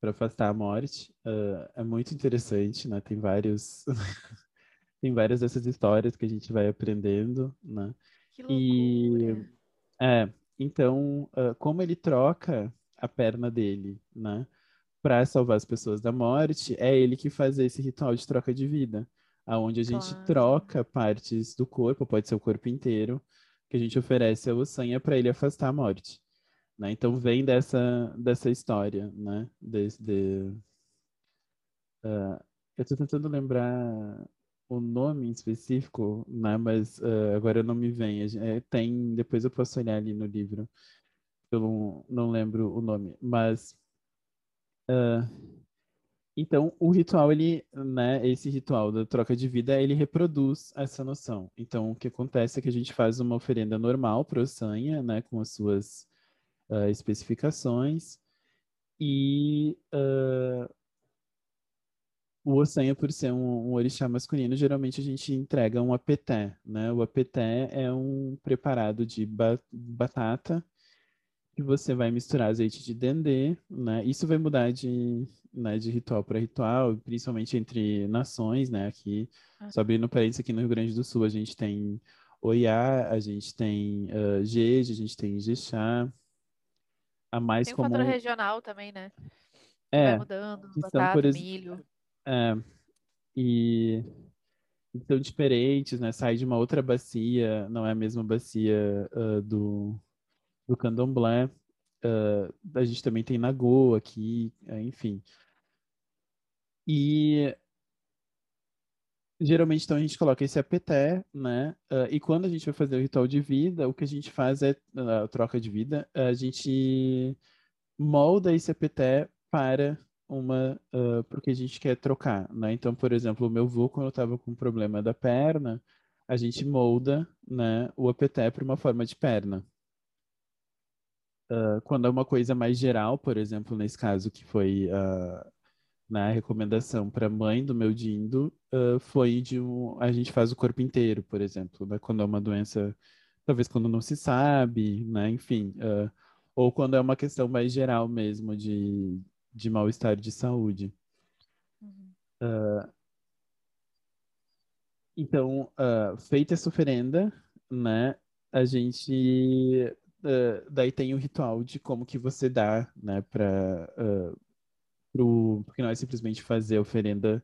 para afastar a morte. Uh, é muito interessante, né? Tem vários *laughs* tem várias dessas histórias que a gente vai aprendendo, né? Que loucura. É, então, uh, como ele troca a perna dele, né, para salvar as pessoas da morte, é ele que faz esse ritual de troca de vida, aonde a gente claro. troca partes do corpo, pode ser o corpo inteiro, que a gente oferece ao sanha para ele afastar a morte. Né? Então vem dessa, dessa história, né? Desde, uh, eu estou tentando lembrar o nome em específico, né? Mas uh, agora não me vem. É, tem, depois eu posso olhar ali no livro. Eu não, não lembro o nome, mas uh, então o ritual ele, né? Esse ritual da troca de vida ele reproduz essa noção. Então o que acontece é que a gente faz uma oferenda normal para o sanha, né? Com as suas uh, especificações e o Ossanha, por ser um, um, orixá masculino, geralmente a gente entrega um apeté, né? O apeté é um preparado de ba batata que você vai misturar azeite de dendê, né? Isso vai mudar de, né, de ritual para ritual, principalmente entre nações, né? Aqui, ah. só abrindo parênteses, aqui no Rio Grande do Sul a gente tem Oiá, a gente tem uh, Jeje, a gente tem Jexá. A mais tem um comum... regional também, né? É. Vai mudando, batata, por ex... milho. É, e são diferentes, né? Sai de uma outra bacia, não é a mesma bacia uh, do, do candomblé. Uh, a gente também tem Nagô aqui, uh, enfim. E geralmente então a gente coloca esse apeté, né? e quando a gente vai fazer o ritual de vida, o que a gente faz é a troca de vida, a gente molda esse apeté para uma uh, porque a gente quer trocar, né? Então, por exemplo, o meu avô, quando eu estava com problema da perna, a gente molda, né, o apeté para uma forma de perna. Uh, quando é uma coisa mais geral, por exemplo, nesse caso que foi uh, na recomendação para mãe do meu dindo, uh, foi de um, a gente faz o corpo inteiro, por exemplo, né? quando é uma doença, talvez quando não se sabe, né? Enfim, ou quando é uma questão mais geral mesmo de de mal-estar de saúde. Uhum. Uh, então, uh, feita essa oferenda, né, a gente uh, daí tem o ritual de como que você dá, né, para pro porque não é simplesmente fazer a oferenda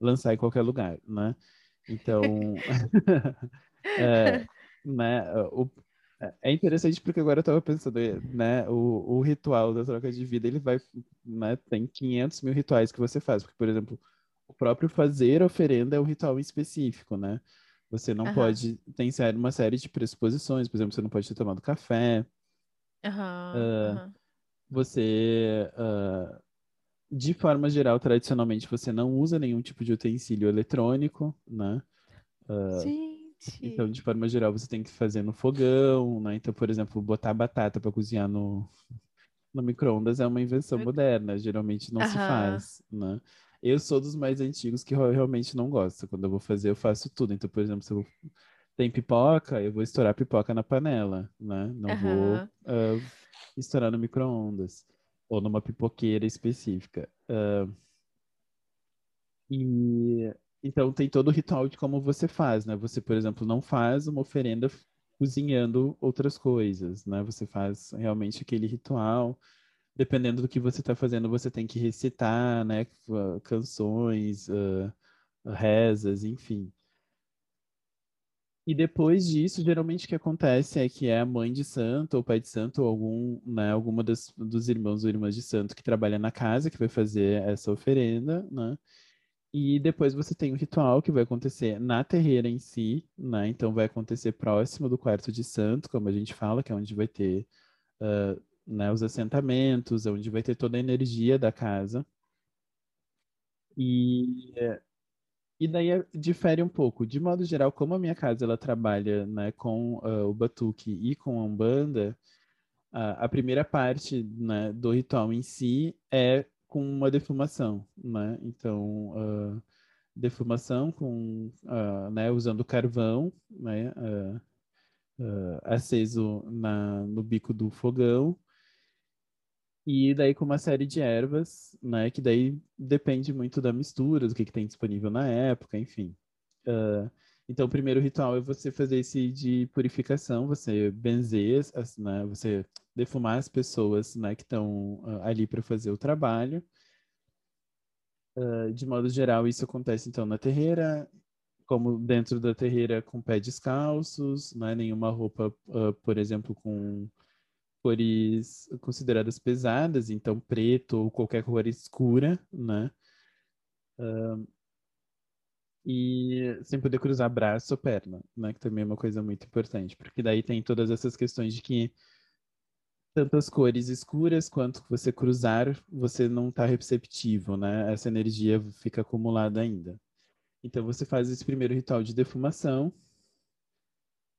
lançar em qualquer lugar, né? Então, é, *laughs* né, o, é, é interessante porque agora eu estava pensando, né, o, o ritual da troca de vida, ele vai, né, tem 500 mil rituais que você faz, porque, por exemplo, o próprio fazer oferenda é um ritual específico, né? Você não uhum. pode, tem uma série de pressuposições, por exemplo, você não pode ter tomado café. Uhum. Uh, uhum. Você, uh, de forma geral, tradicionalmente, você não usa nenhum tipo de utensílio eletrônico, né? Uh, Sim. Então, de forma geral, você tem que fazer no fogão, né? Então, por exemplo, botar batata para cozinhar no, no micro-ondas é uma invenção moderna, geralmente não se faz, né? Eu sou dos mais antigos que realmente não gosto. Quando eu vou fazer, eu faço tudo. Então, por exemplo, se eu tem pipoca, eu vou estourar pipoca na panela, né? Não vou uh, estourar no micro-ondas ou numa pipoqueira específica. Uh, e então tem todo o ritual de como você faz, né? Você, por exemplo, não faz uma oferenda cozinhando outras coisas, né? Você faz realmente aquele ritual. Dependendo do que você está fazendo, você tem que recitar, né? Canções, uh, rezas, enfim. E depois disso, geralmente o que acontece é que é a mãe de santo ou pai de santo ou algum, né, alguma das, dos irmãos ou irmãs de santo que trabalha na casa que vai fazer essa oferenda, né? E depois você tem o ritual que vai acontecer na terreira em si, né? Então vai acontecer próximo do quarto de santo, como a gente fala, que é onde vai ter uh, né, os assentamentos, onde vai ter toda a energia da casa. E, e daí é, difere um pouco. De modo geral, como a minha casa ela trabalha né, com uh, o batuque e com a umbanda, uh, a primeira parte né, do ritual em si é com uma defumação, né? Então, uh, defumação com, uh, né, usando carvão, né, uh, aceso na, no bico do fogão, e daí com uma série de ervas, né, que daí depende muito da mistura, do que, que tem disponível na época, enfim. Então, o primeiro ritual é você fazer esse de purificação, você benzer, né, você defumar as pessoas né, que estão uh, ali para fazer o trabalho. Uh, de modo geral, isso acontece então na terreira, como dentro da terreira com pés descalços, não é nenhuma roupa, uh, por exemplo, com cores consideradas pesadas, então preto ou qualquer cor escura, né? Uh, e sem poder cruzar braço ou perna, né? Que também é uma coisa muito importante, porque daí tem todas essas questões de que tanto as cores escuras quanto você cruzar, você não está receptivo, né? Essa energia fica acumulada ainda. Então você faz esse primeiro ritual de defumação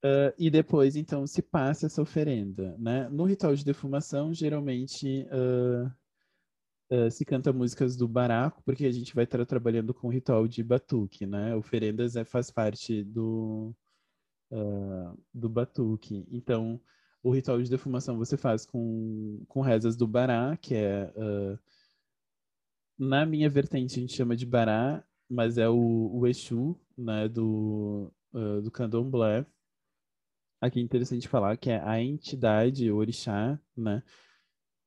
uh, e depois então se passa essa oferenda, né? No ritual de defumação, geralmente uh, uh, se canta músicas do baraco, porque a gente vai estar trabalhando com o ritual de batuque, né? Oferendas é, faz parte do, uh, do batuque. Então, o ritual de defumação você faz com, com rezas do bará, que é... Uh, na minha vertente a gente chama de bará, mas é o, o Exu, né, do, uh, do candomblé. Aqui é interessante falar que é a entidade, o orixá, né,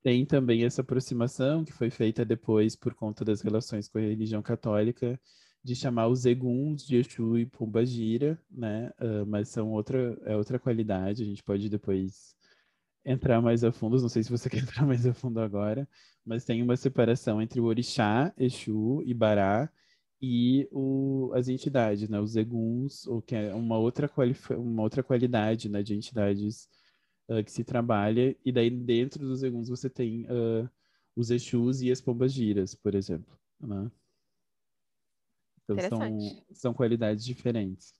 tem também essa aproximação que foi feita depois por conta das relações com a religião católica, de chamar os eguns de Exu e Pombagira, né? Uh, mas são outra, é outra qualidade, a gente pode depois entrar mais a fundo, não sei se você *laughs* quer entrar mais a fundo agora, mas tem uma separação entre o orixá, Exu e Bará, e o, as entidades, né? Os eguns, ou que é uma outra, uma outra qualidade né, de entidades uh, que se trabalha, e daí dentro dos eguns você tem uh, os Exus e as Pombagiras, por exemplo. Né? Então são, são qualidades diferentes.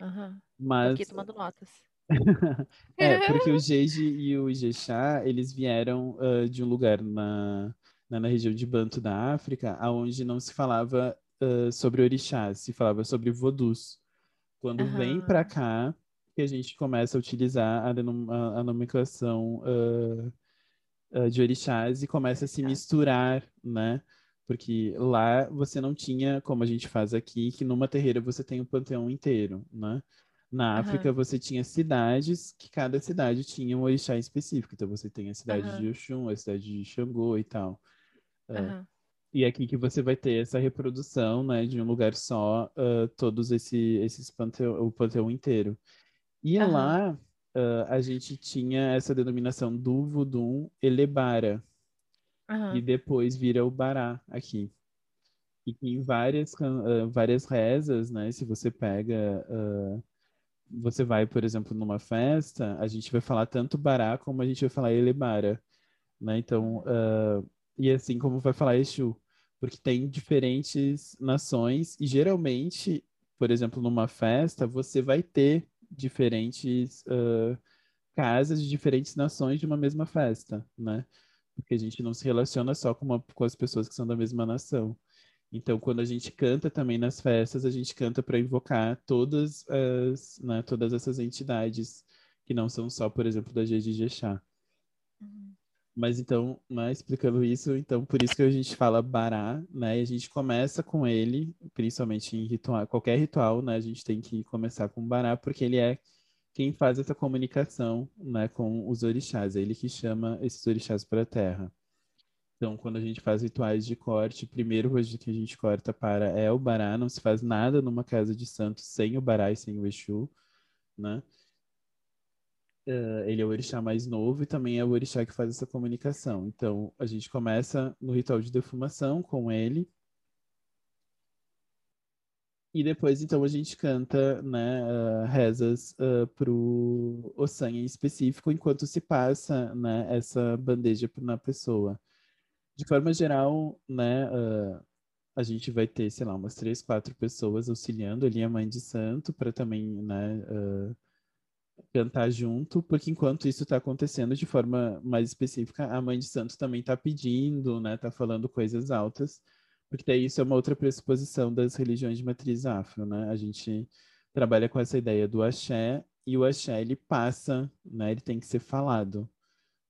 Uhum. Mas... Aqui tomando notas. *laughs* é, porque o Jeje e o Ijexá, eles vieram uh, de um lugar na, na, na, região de Banto da África, aonde não se falava uh, sobre orixás, se falava sobre vodus. Quando uhum. vem para cá, que a gente começa a utilizar a, a, a nomenclação uh, de orixás e começa a se misturar, né? Porque lá você não tinha, como a gente faz aqui, que numa terreira você tem o panteão inteiro, né? Na África, uhum. você tinha cidades, que cada cidade tinha um orixá específico. Então, você tem a cidade uhum. de Oxum, a cidade de Xangô e tal. Uhum. Uh, e é aqui que você vai ter essa reprodução, né, de um lugar só, uh, todos esse, esses panteão, o panteão inteiro. E lá, uh, a gente tinha essa denominação do Vudum Elebara, e depois vira o Bará aqui. E em várias, várias rezas, né, se você pega você vai, por exemplo, numa festa, a gente vai falar tanto bará como a gente vai falar elebara, né? Então, uh, e assim como vai falar Exu, porque tem diferentes nações e geralmente, por exemplo, numa festa, você vai ter diferentes uh, casas de diferentes nações de uma mesma festa, né? Porque a gente não se relaciona só com, uma, com as pessoas que são da mesma nação. Então, quando a gente canta também nas festas, a gente canta para invocar todas as, né, todas essas entidades que não são só, por exemplo, da Jeji Jexá. Uhum. Mas então, né, explicando isso, então por isso que a gente fala bará, né? E a gente começa com ele, principalmente em ritual, qualquer ritual, né? A gente tem que começar com bará, porque ele é quem faz essa comunicação, né, com os orixás, é ele que chama esses orixás para a terra. Então, quando a gente faz rituais de corte, primeiro coisa que a gente corta para é o bará, não se faz nada numa casa de santos sem o bará e sem o Exu, né? Uh, ele é o orixá mais novo e também é o orixá que faz essa comunicação. Então, a gente começa no ritual de defumação com ele. E depois, então, a gente canta né, uh, rezas uh, para o Ossan em específico, enquanto se passa né, essa bandeja na pessoa de forma geral, né, a gente vai ter, sei lá, umas três, quatro pessoas auxiliando ali a mãe de santo para também, né, cantar junto, porque enquanto isso está acontecendo de forma mais específica, a mãe de santo também está pedindo, né, está falando coisas altas, porque daí isso é uma outra pressuposição das religiões de matriz afro, né? A gente trabalha com essa ideia do axé e o axé ele passa, né? Ele tem que ser falado.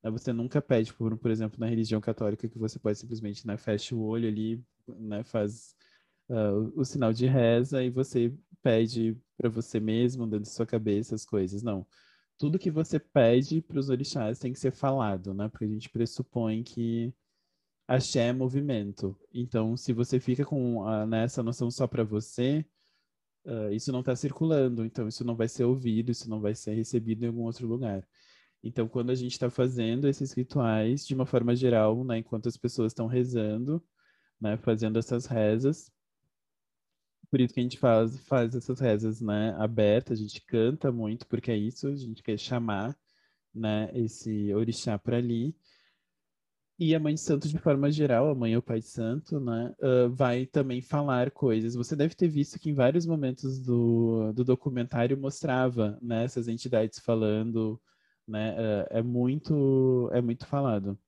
Né, você nunca pede, por, por exemplo, na religião católica, que você pode simplesmente né, fecha o olho ali, né, faz uh, o, sinal de reza e você pede para você mesmo, dentro da sua cabeça, as coisas. Não. Tudo que você pede para os orixás tem que ser falado, né? Porque a gente pressupõe que axé é movimento. Então, se você fica com a, nessa noção só para você, uh, isso não está circulando. Então, isso não vai ser ouvido, isso não vai ser recebido em algum outro lugar. Então, quando a gente está fazendo esses rituais, de uma forma geral, né, enquanto as pessoas estão rezando, né, fazendo essas rezas, por isso que a gente faz, faz essas rezas né, abertas, a gente canta muito, porque é isso, a gente quer chamar né, esse orixá para ali. E a Mãe de Santo, de forma geral, a Mãe ou Pai de Santo, né, uh, vai também falar coisas. Você deve ter visto que em vários momentos do, do documentário mostrava né, essas entidades falando né? É, é muito, é muito falado.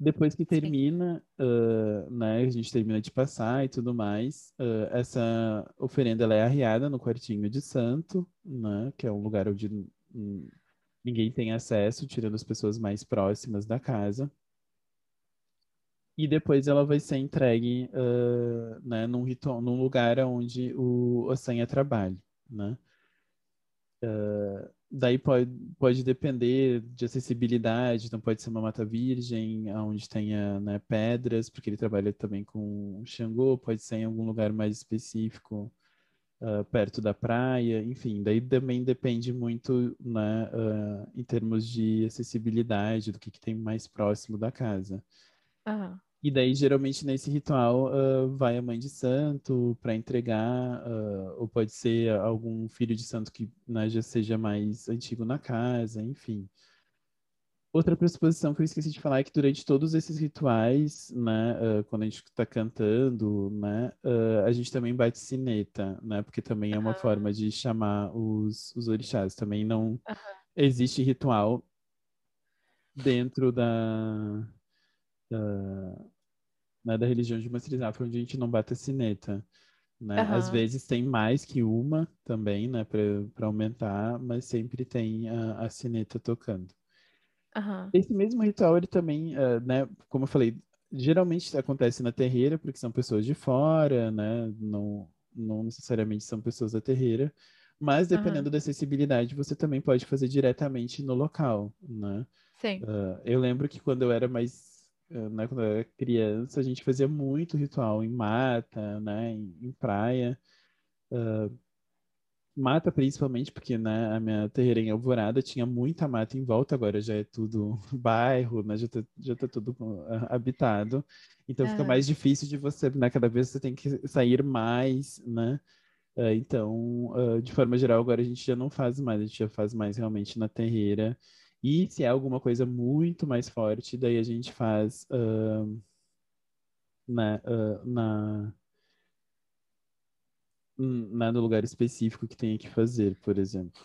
Depois que termina, uh, né, a gente termina de passar e tudo mais, uh, essa oferenda ela é arriada no quartinho de santo, né, que é um lugar onde ninguém tem acesso, tirando as pessoas mais próximas da casa. E depois ela vai ser entregue uh, né, num, ritual, num lugar onde o Ossanha trabalha, né? Uh, daí pode, pode depender de acessibilidade, então pode ser uma mata virgem, onde tenha né, pedras, porque ele trabalha também com Xangô, pode ser em algum lugar mais específico, uh, perto da praia, enfim, daí também depende muito né, uh, em termos de acessibilidade, do que, que tem mais próximo da casa. Uhum. E daí, geralmente, nesse ritual, uh, vai a mãe de santo para entregar, uh, ou pode ser algum filho de santo que né, já seja mais antigo na casa, enfim. Outra pressuposição que eu esqueci de falar é que durante todos esses rituais, né, uh, quando a gente está cantando, né, a gente também bate sineta, né, porque também é uma forma de chamar os, os orixás. Também não existe ritual dentro da da, né, da religião de matriz afro, onde a gente não bate a sineta. Né? Uhum. Às vezes tem mais que uma também, né, para aumentar, mas sempre tem a, a sineta tocando. Uhum. Esse mesmo ritual, ele também, uh, né, como eu falei, geralmente acontece na terreira, porque são pessoas de fora, né, não, não necessariamente são pessoas da terreira, mas dependendo uhum. da acessibilidade, você também pode fazer diretamente no local, né? Sim. Uh, eu lembro que quando eu era mais né, quando eu era criança, a gente fazia muito ritual em mata, né, em, em praia. Uh, mata principalmente, porque né, a minha terreira em Alvorada tinha muita mata em volta, agora já é tudo *laughs* bairro, né, já, tá, já tá tudo uh, habitado. Então fica mais difícil de você, né, cada vez você tem que sair mais, né? Uh, então, de forma geral, agora a gente já não faz mais, a gente já faz mais realmente na terreira. E se é alguma coisa muito mais forte, daí a gente faz uh, na, uh, na, na, no lugar específico que tem que fazer, por exemplo.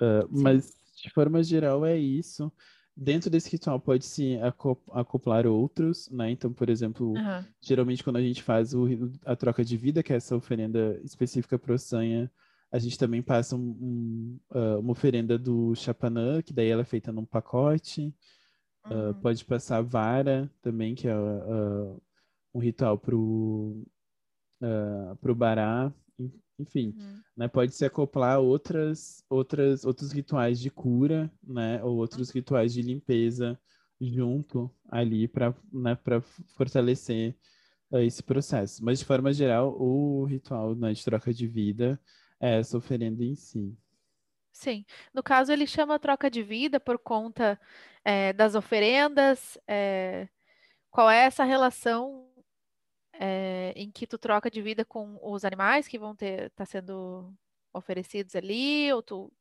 Uh, mas, de forma geral, é isso. Dentro desse ritual pode-se acoplar outros, né? Então, por exemplo, uhum. geralmente quando a gente faz o, a troca de vida, que é essa oferenda específica para o Sanha, a gente também passa um, um, uh, uma oferenda do Chapanã, que daí ela é feita num pacote. Uhum. Uh, pode passar vara também, que é uh, um ritual pro, uh, pro Bará. Enfim, uhum. né, pode se acoplar outras, outras, outros rituais de cura, né, ou outros uhum. rituais de limpeza junto ali para né, fortalecer esse processo. Mas, de forma geral, o ritual né, de troca de vida é, essa oferenda em si. Sim. No caso, ele chama troca de vida por conta é, das oferendas. É, qual é essa relação é, em que tu troca de vida com os animais que vão ter tá sendo oferecidos ali? Ou tu,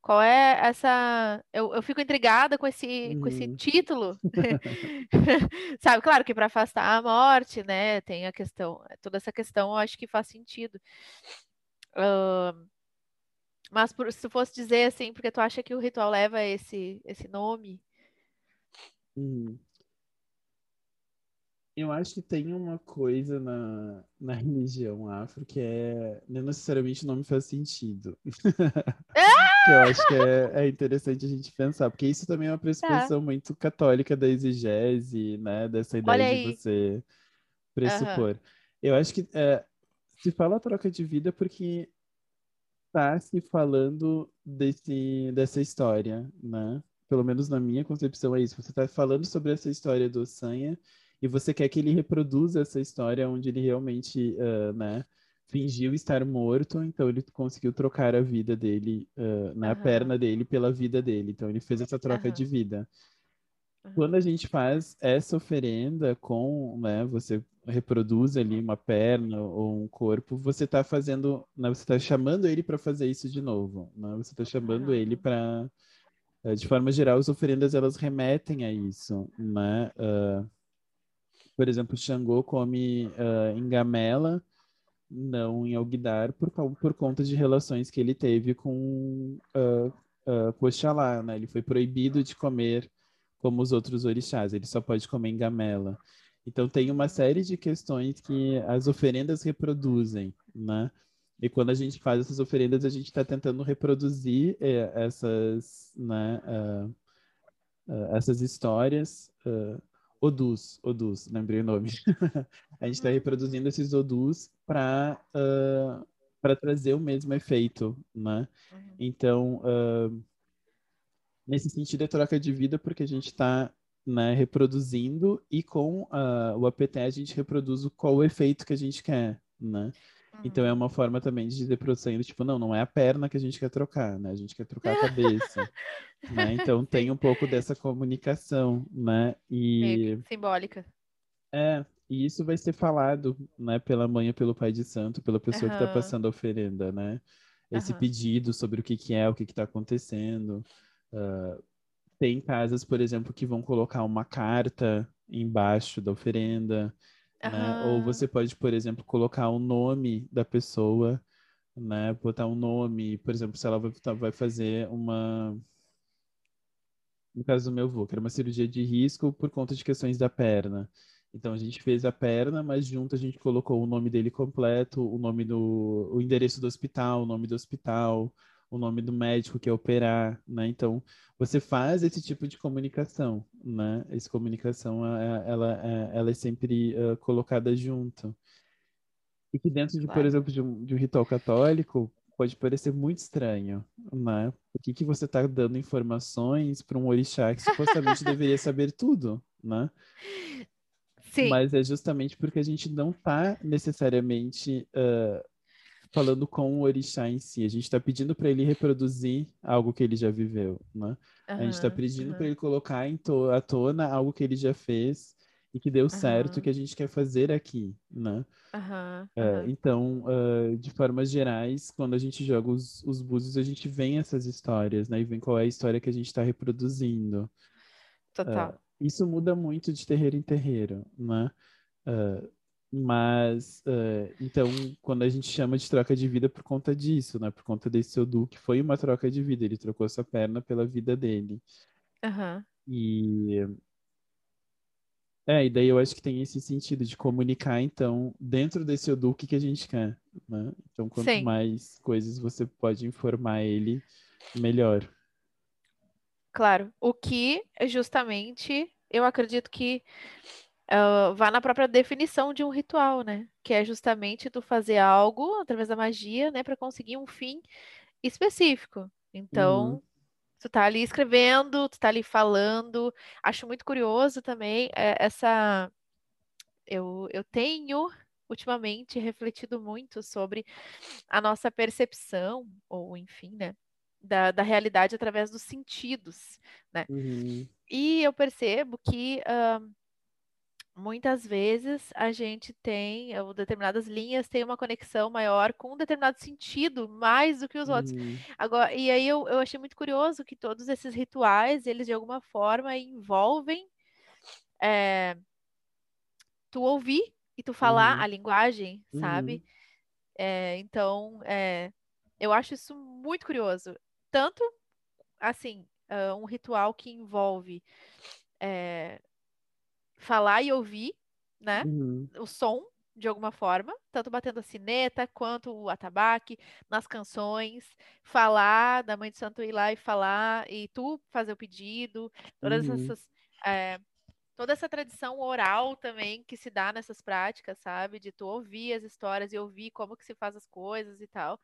qual é essa? Eu, eu fico intrigada com esse, uhum. com esse uhum. título. *laughs* *laughs* Sabe, claro que para afastar a morte, né? Tem a questão, toda essa questão, eu acho que faz sentido. Uh, mas por, se tu fosse dizer assim, porque tu acha que o ritual leva esse, esse nome? Hum. Eu acho que tem uma coisa na, na religião afro que é não necessariamente o nome faz sentido. Que *laughs* eu acho que é, é, interessante a gente pensar, porque isso também é uma pressuposição tá. muito católica da exegese, né? Dessa ideia de você pressupor. Uhum. Eu acho que é, se fala troca de vida porque está se falando desse, dessa história, né? Pelo menos na minha concepção é isso. Você está falando sobre essa história do Sanha e você quer que ele reproduza essa história onde ele realmente, uh, né? Fingiu estar morto, então ele conseguiu trocar a vida dele, uh, né? Uhum. A perna dele pela vida dele. Então ele fez essa troca de vida. Quando a gente faz essa oferenda com, né, você reproduz ali uma perna ou um corpo, você está fazendo, né, você está chamando ele para fazer isso de novo, né? Você está chamando ele para, eh, de forma geral, as oferendas elas remetem a isso, né? Uh, por exemplo, Xangô come uh, em Gamela, não em Alguidar, por, por conta de relações que ele teve com uh, uh, né? Ele foi proibido de comer como os outros orixás, ele só pode comer em gamela. Então tem uma série de questões que as oferendas reproduzem, né? E quando a gente faz essas oferendas, a gente está tentando reproduzir é, essas, né, uh, uh, essas histórias. Uh, odus, odus, lembrei o nome. *laughs* a gente está reproduzindo esses odus para uh, para trazer o mesmo efeito, né? Uhum. Então, nesse sentido, é troca de vida porque a gente está né, reproduzindo e com uh, o APT a gente reproduz qual o efeito que a gente quer, né? Uhum. Então é uma forma também de dizer para o sangue, tipo, não, não é a perna que a gente quer trocar, né? A gente quer trocar a cabeça, né? *laughs* Então tem um pouco dessa comunicação, né? E... simbólica. É, e isso vai ser falado, né, pela mãe, pelo pai de santo, pela pessoa uhum. que está passando a oferenda, né? Esse uhum. pedido sobre o que, que é, o que está acontecendo. Uh, tem casas, por exemplo, que vão colocar uma carta embaixo da oferenda, uhum. né? Ou você pode, por exemplo, colocar o nome da pessoa, né? Botar um nome, por exemplo, se ela vai, vai fazer uma no caso do meu avô, que era uma cirurgia de risco por conta de questões da perna. Então a gente fez a perna, mas junto a gente colocou o nome dele completo, o nome do o endereço do hospital, o nome do hospital, o nome do médico que é operar, né? Então, você faz esse tipo de comunicação, né? Essa comunicação, ela, ela, é, sempre uh, colocada junto. E que dentro de, claro. por exemplo, de um, de um, ritual católico, pode parecer muito estranho, né? Por que, que você está dando informações para um orixá que supostamente *laughs* deveria saber tudo, né? Sim. Mas é justamente porque a gente não está necessariamente uh, falando com o orixá em si. A gente está pedindo para ele reproduzir algo que ele já viveu, né? Uhum, a gente está pedindo uhum. para ele colocar em to à tona algo que ele já fez e que deu uhum. certo, que a gente quer fazer aqui, né? É, então, uh, de formas gerais, quando a gente joga os, os búzios, a gente vê essas histórias, né? E vê qual é a história que a gente está reproduzindo. Total. Uh, isso muda muito de terreiro em terreiro, né? Uh, mas, uh, então, quando a gente chama de troca de vida por conta disso, né? Por conta desse Odu, que foi uma troca de vida. Ele trocou sua perna pela vida dele. Uhum. E... É, e daí eu acho que tem esse sentido de comunicar, então, dentro desse Odu, o que, que a gente quer, né? Então, quanto Sim. mais coisas você pode informar ele, melhor. Claro. O que, justamente, eu acredito que uh, vá na própria definição de um ritual, né? Que é justamente tu fazer algo através da magia, né, para conseguir um fim específico. Então, uhum. tu tá ali escrevendo, tu tá ali falando. Acho muito curioso também é, essa. Eu, eu tenho ultimamente refletido muito sobre a nossa percepção, ou enfim, né? Da, da realidade através dos sentidos, né? Uhum. E eu percebo que uh, muitas vezes a gente tem, ou determinadas linhas têm uma conexão maior com um determinado sentido, mais do que os outros. Uhum. Agora, e aí eu, eu achei muito curioso que todos esses rituais, eles de alguma forma envolvem é, tu ouvir e tu falar uhum. a linguagem, uhum. sabe? É, então, é, eu acho isso muito curioso. Tanto, assim, uh, um ritual que envolve falar e ouvir, né? Uhum. O som, de alguma forma, tanto batendo a sineta quanto o atabaque, nas canções, falar, da mãe de santo ir lá e falar, e tu fazer o pedido, todas uhum. essas. É, toda essa tradição oral também que se dá nessas práticas, sabe? De tu ouvir as histórias e ouvir como que se faz as coisas e tal.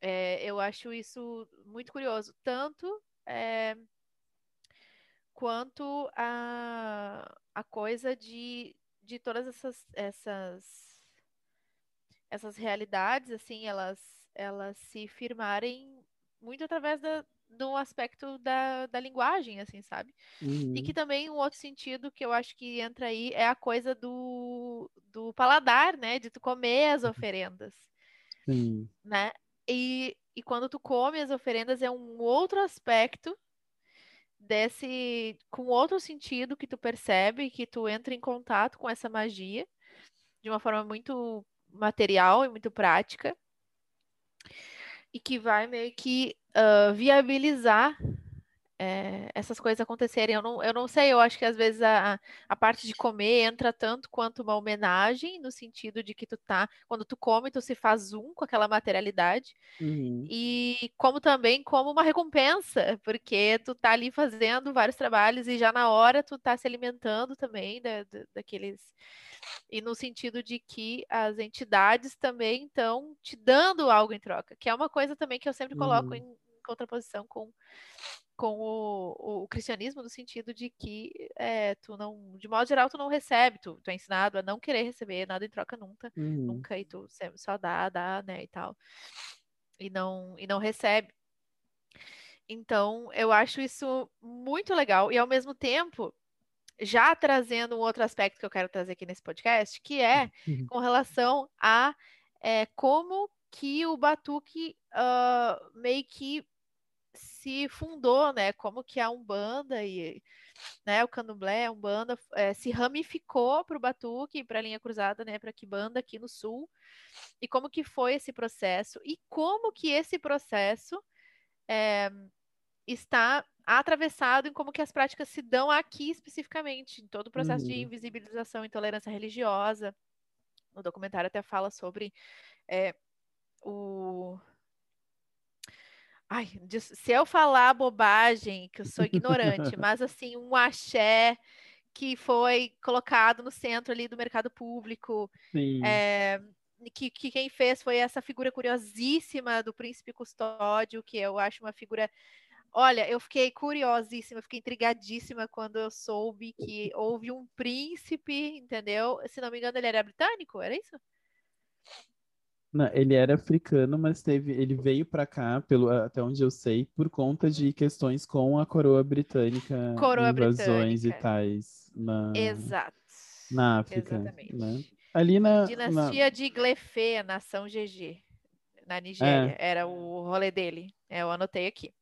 É, eu acho isso muito curioso. Tanto é, quanto a, a coisa de, de todas essas, essas essas realidades assim elas elas se firmarem muito através da, do aspecto da, da linguagem assim sabe uhum. e que também um outro sentido que eu acho que entra aí é a coisa do, do paladar né de tu comer as oferendas Sim. né e, e quando tu come as oferendas é um outro aspecto desse com outro sentido que tu percebe, que tu entra em contato com essa magia de uma forma muito material e muito prática e que vai meio que uh, viabilizar é, essas coisas acontecerem. Eu não, eu não sei, eu acho que às vezes a, a parte de comer entra tanto quanto uma homenagem, no sentido de que tu tá, quando tu come, tu se faz um com aquela materialidade, Uhum. e como também como uma recompensa, porque tu tá ali fazendo vários trabalhos e já na hora tu tá se alimentando também da, da, daqueles. E no sentido de que as entidades também estão te dando algo em troca, que é uma coisa também que eu sempre coloco Uhum. em contraposição com com o, o, cristianismo no sentido de que é, tu não, de modo geral, tu não recebe, tu, tu é ensinado a não querer receber nada em troca nunca, Uhum. nunca, e tu sempre só dá, dá, né, e tal, e não, e não recebe. Então, eu acho isso muito legal, e ao mesmo tempo, já trazendo um outro aspecto que eu quero trazer aqui nesse podcast, que é Uhum. com relação a é, como que o Batuque uh, meio que se fundou, né? Como que a Umbanda e né, o Candomblé, a Umbanda é, se ramificou para o Batuque, para a linha cruzada, né? Para a Kibanda aqui no Sul. E como que foi esse processo e como que esse processo é, está atravessado em como que as práticas se dão aqui especificamente, em todo o processo uhum. de invisibilização e intolerância religiosa. No documentário até fala sobre é, o Ai, se eu falar bobagem, que eu sou ignorante, *laughs* mas assim, um axé que foi colocado no centro ali do mercado público. É, que, que, quem fez foi essa figura curiosíssima do príncipe custódio, que eu acho uma figura. Olha, eu fiquei curiosíssima, fiquei intrigadíssima quando eu soube que houve um príncipe, entendeu? Se não me engano, ele era britânico, era isso? Não, ele era africano, mas teve, ele veio para cá, pelo, até onde eu sei, por conta de questões com a coroa britânica, coroa invasões britânica. e tais na, Exato. na África. Exatamente. Né? Ali na dinastia na... de Glefé, nação GG, na Nigéria, é. era o rolê dele. É, eu anotei aqui.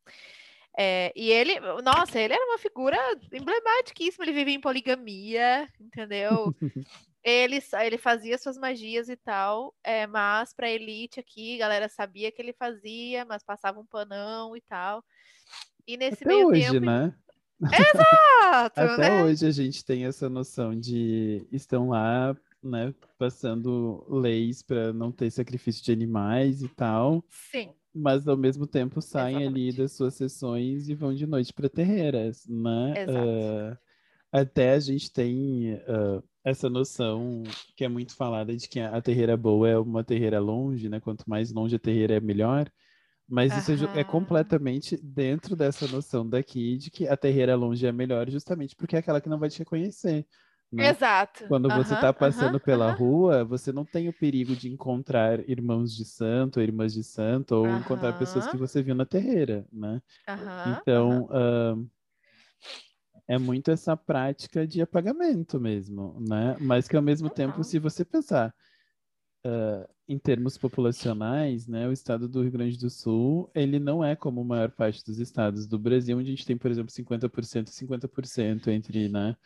É, e ele, nossa, ele era uma figura emblematiquíssima. Ele vivia em poligamia, entendeu? *laughs* ele, ele fazia suas magias e tal, é, mas para elite aqui, a galera sabia que ele fazia, mas passava um panão e tal. E nesse Até meio hoje, tempo. né? *laughs* Exato! Até né? hoje a gente tem essa noção de estão lá, né, passando leis para não ter sacrifício de animais e tal. Sim. Mas ao mesmo tempo saem Exatamente. ali das suas sessões e vão de noite para terreiras, né? Exato. Uh, até a gente tem uh, essa noção que é muito falada de que a terreira boa é uma terreira longe, né? Quanto mais longe a terreira é melhor. Mas isso é, completamente dentro dessa noção daqui de que a terreira longe é melhor, justamente porque é aquela que não vai te reconhecer. Né? Exato. Quando você está passando pela uhum. rua, você não tem o perigo de encontrar irmãos de santo, ou irmãs de santo, ou encontrar pessoas que você viu na terreira, né? Então, uh, é muito essa prática de apagamento mesmo, né? Mas que ao mesmo tempo, se você pensar uh, em termos populacionais, né, o estado do Rio Grande do Sul, ele não é como a maior parte dos estados do Brasil, onde a gente tem, por exemplo, 50% e 50% entre, né,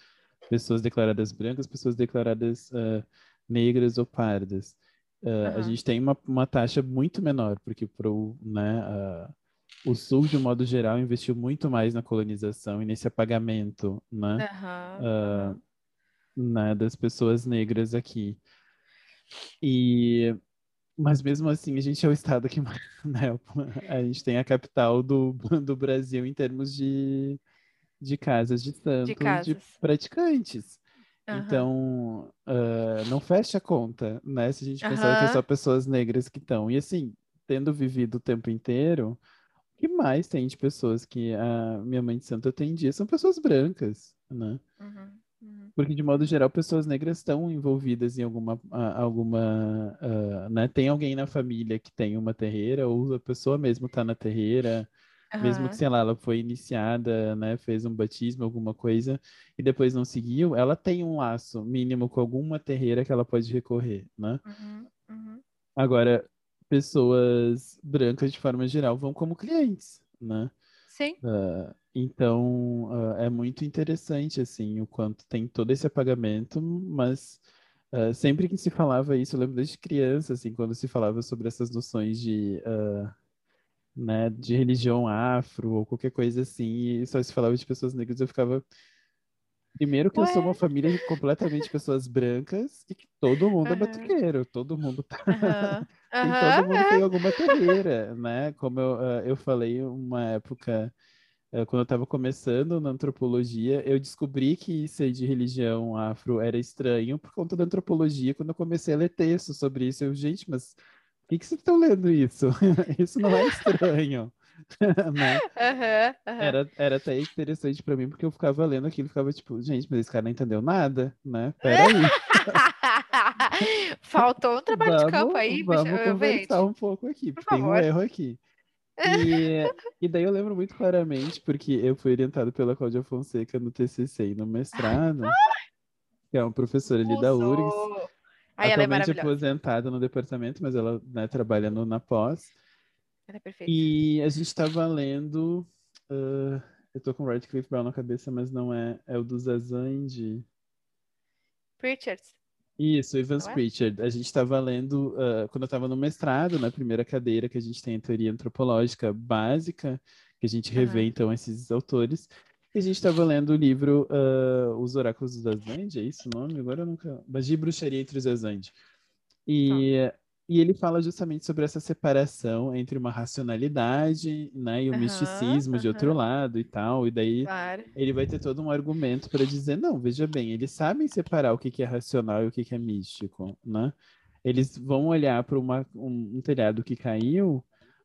pessoas declaradas brancas, pessoas declaradas uh, negras ou pardas. Uh, uhum. A gente tem uma, uma taxa muito menor, porque pro, né, o Sul, de um modo geral, investiu muito mais na colonização e nesse apagamento né, uhum. né, das pessoas negras aqui. E mas mesmo assim, a gente é o estado que *laughs* né, a gente tem a capital do, do Brasil em termos de, de casas de santo, de, casas. de praticantes. Uhum. Então, uh, não fecha a conta, né? Se a gente pensar que é só pessoas negras que estão. E assim, tendo vivido o tempo inteiro, que mais tem de pessoas que a minha mãe de santo atendia são pessoas brancas, né? Uhum. Uhum. Porque, de modo geral, pessoas negras estão envolvidas em alguma. alguma uh, né? Tem alguém na família que tem uma terreira, ou a pessoa mesmo está na terreira, uhum. mesmo que, sei lá, ela foi iniciada, né? fez um batismo, alguma coisa, e depois não seguiu, ela tem um laço mínimo com alguma terreira que ela pode recorrer. Né? Uhum. Agora, pessoas brancas, de forma geral, vão como clientes. Né? Sim. Uh, então, uh, é muito interessante, assim, o quanto tem todo esse apagamento, mas uh, sempre que se falava isso, eu lembro desde criança, assim, quando se falava sobre essas noções de, né, de religião afro ou qualquer coisa assim, e só se falava de pessoas negras, eu ficava. Primeiro que Ué? eu sou uma família de completamente pessoas brancas e que todo mundo uhum. é batuqueiro, todo mundo tá. Uhum. *laughs* Uhum. todo mundo tem alguma carreira, né? Como eu, ah, eu falei uma época, ah, quando eu estava começando na antropologia, eu descobri que ser de religião afro era estranho por conta da antropologia, quando eu comecei a ler textos sobre isso. Eu, gente, mas por que, que vocês estão lendo isso? *laughs* isso não é estranho. *laughs* né? Uhum, uhum. Era, era até interessante para mim, porque eu ficava lendo aquilo e ficava tipo, gente, mas esse cara não entendeu nada, né? Peraí. *laughs* *laughs* Faltou um trabalho vamos, de campo aí, Vamos bicho. conversar um pouco aqui, porque tem um erro aqui. E, e, daí eu lembro muito claramente, porque eu fui orientado pela Cláudia Fonseca no TCC e no mestrado, que é uma professora ali Usou. da URGS. Aí atualmente ela é aposentada no departamento, mas ela né, trabalha no, na pós. Ela é perfeita. E a gente estava lendo. Uh, eu tô com Radcliffe Brown na cabeça, mas não é. É o do Zazande. Pritchard. Isso, Evans é? Pritchard. A gente estava lendo, uh, quando eu estava no mestrado, na primeira cadeira que a gente tem a teoria antropológica básica, que a gente revê uhum. então esses autores. E a gente estava lendo o livro uh, Os Oráculos das Zazande, é isso o nome? Agora eu nunca. Magia e Bruxaria entre os Zazande. E, tá. E ele fala justamente sobre essa separação entre uma racionalidade né, e o uhum, misticismo uhum. de outro lado e tal. E daí claro. ele vai ter todo um argumento para dizer: não, veja bem, eles sabem separar o que, que é racional e o que, que é místico, né? Eles vão olhar para um, um telhado que caiu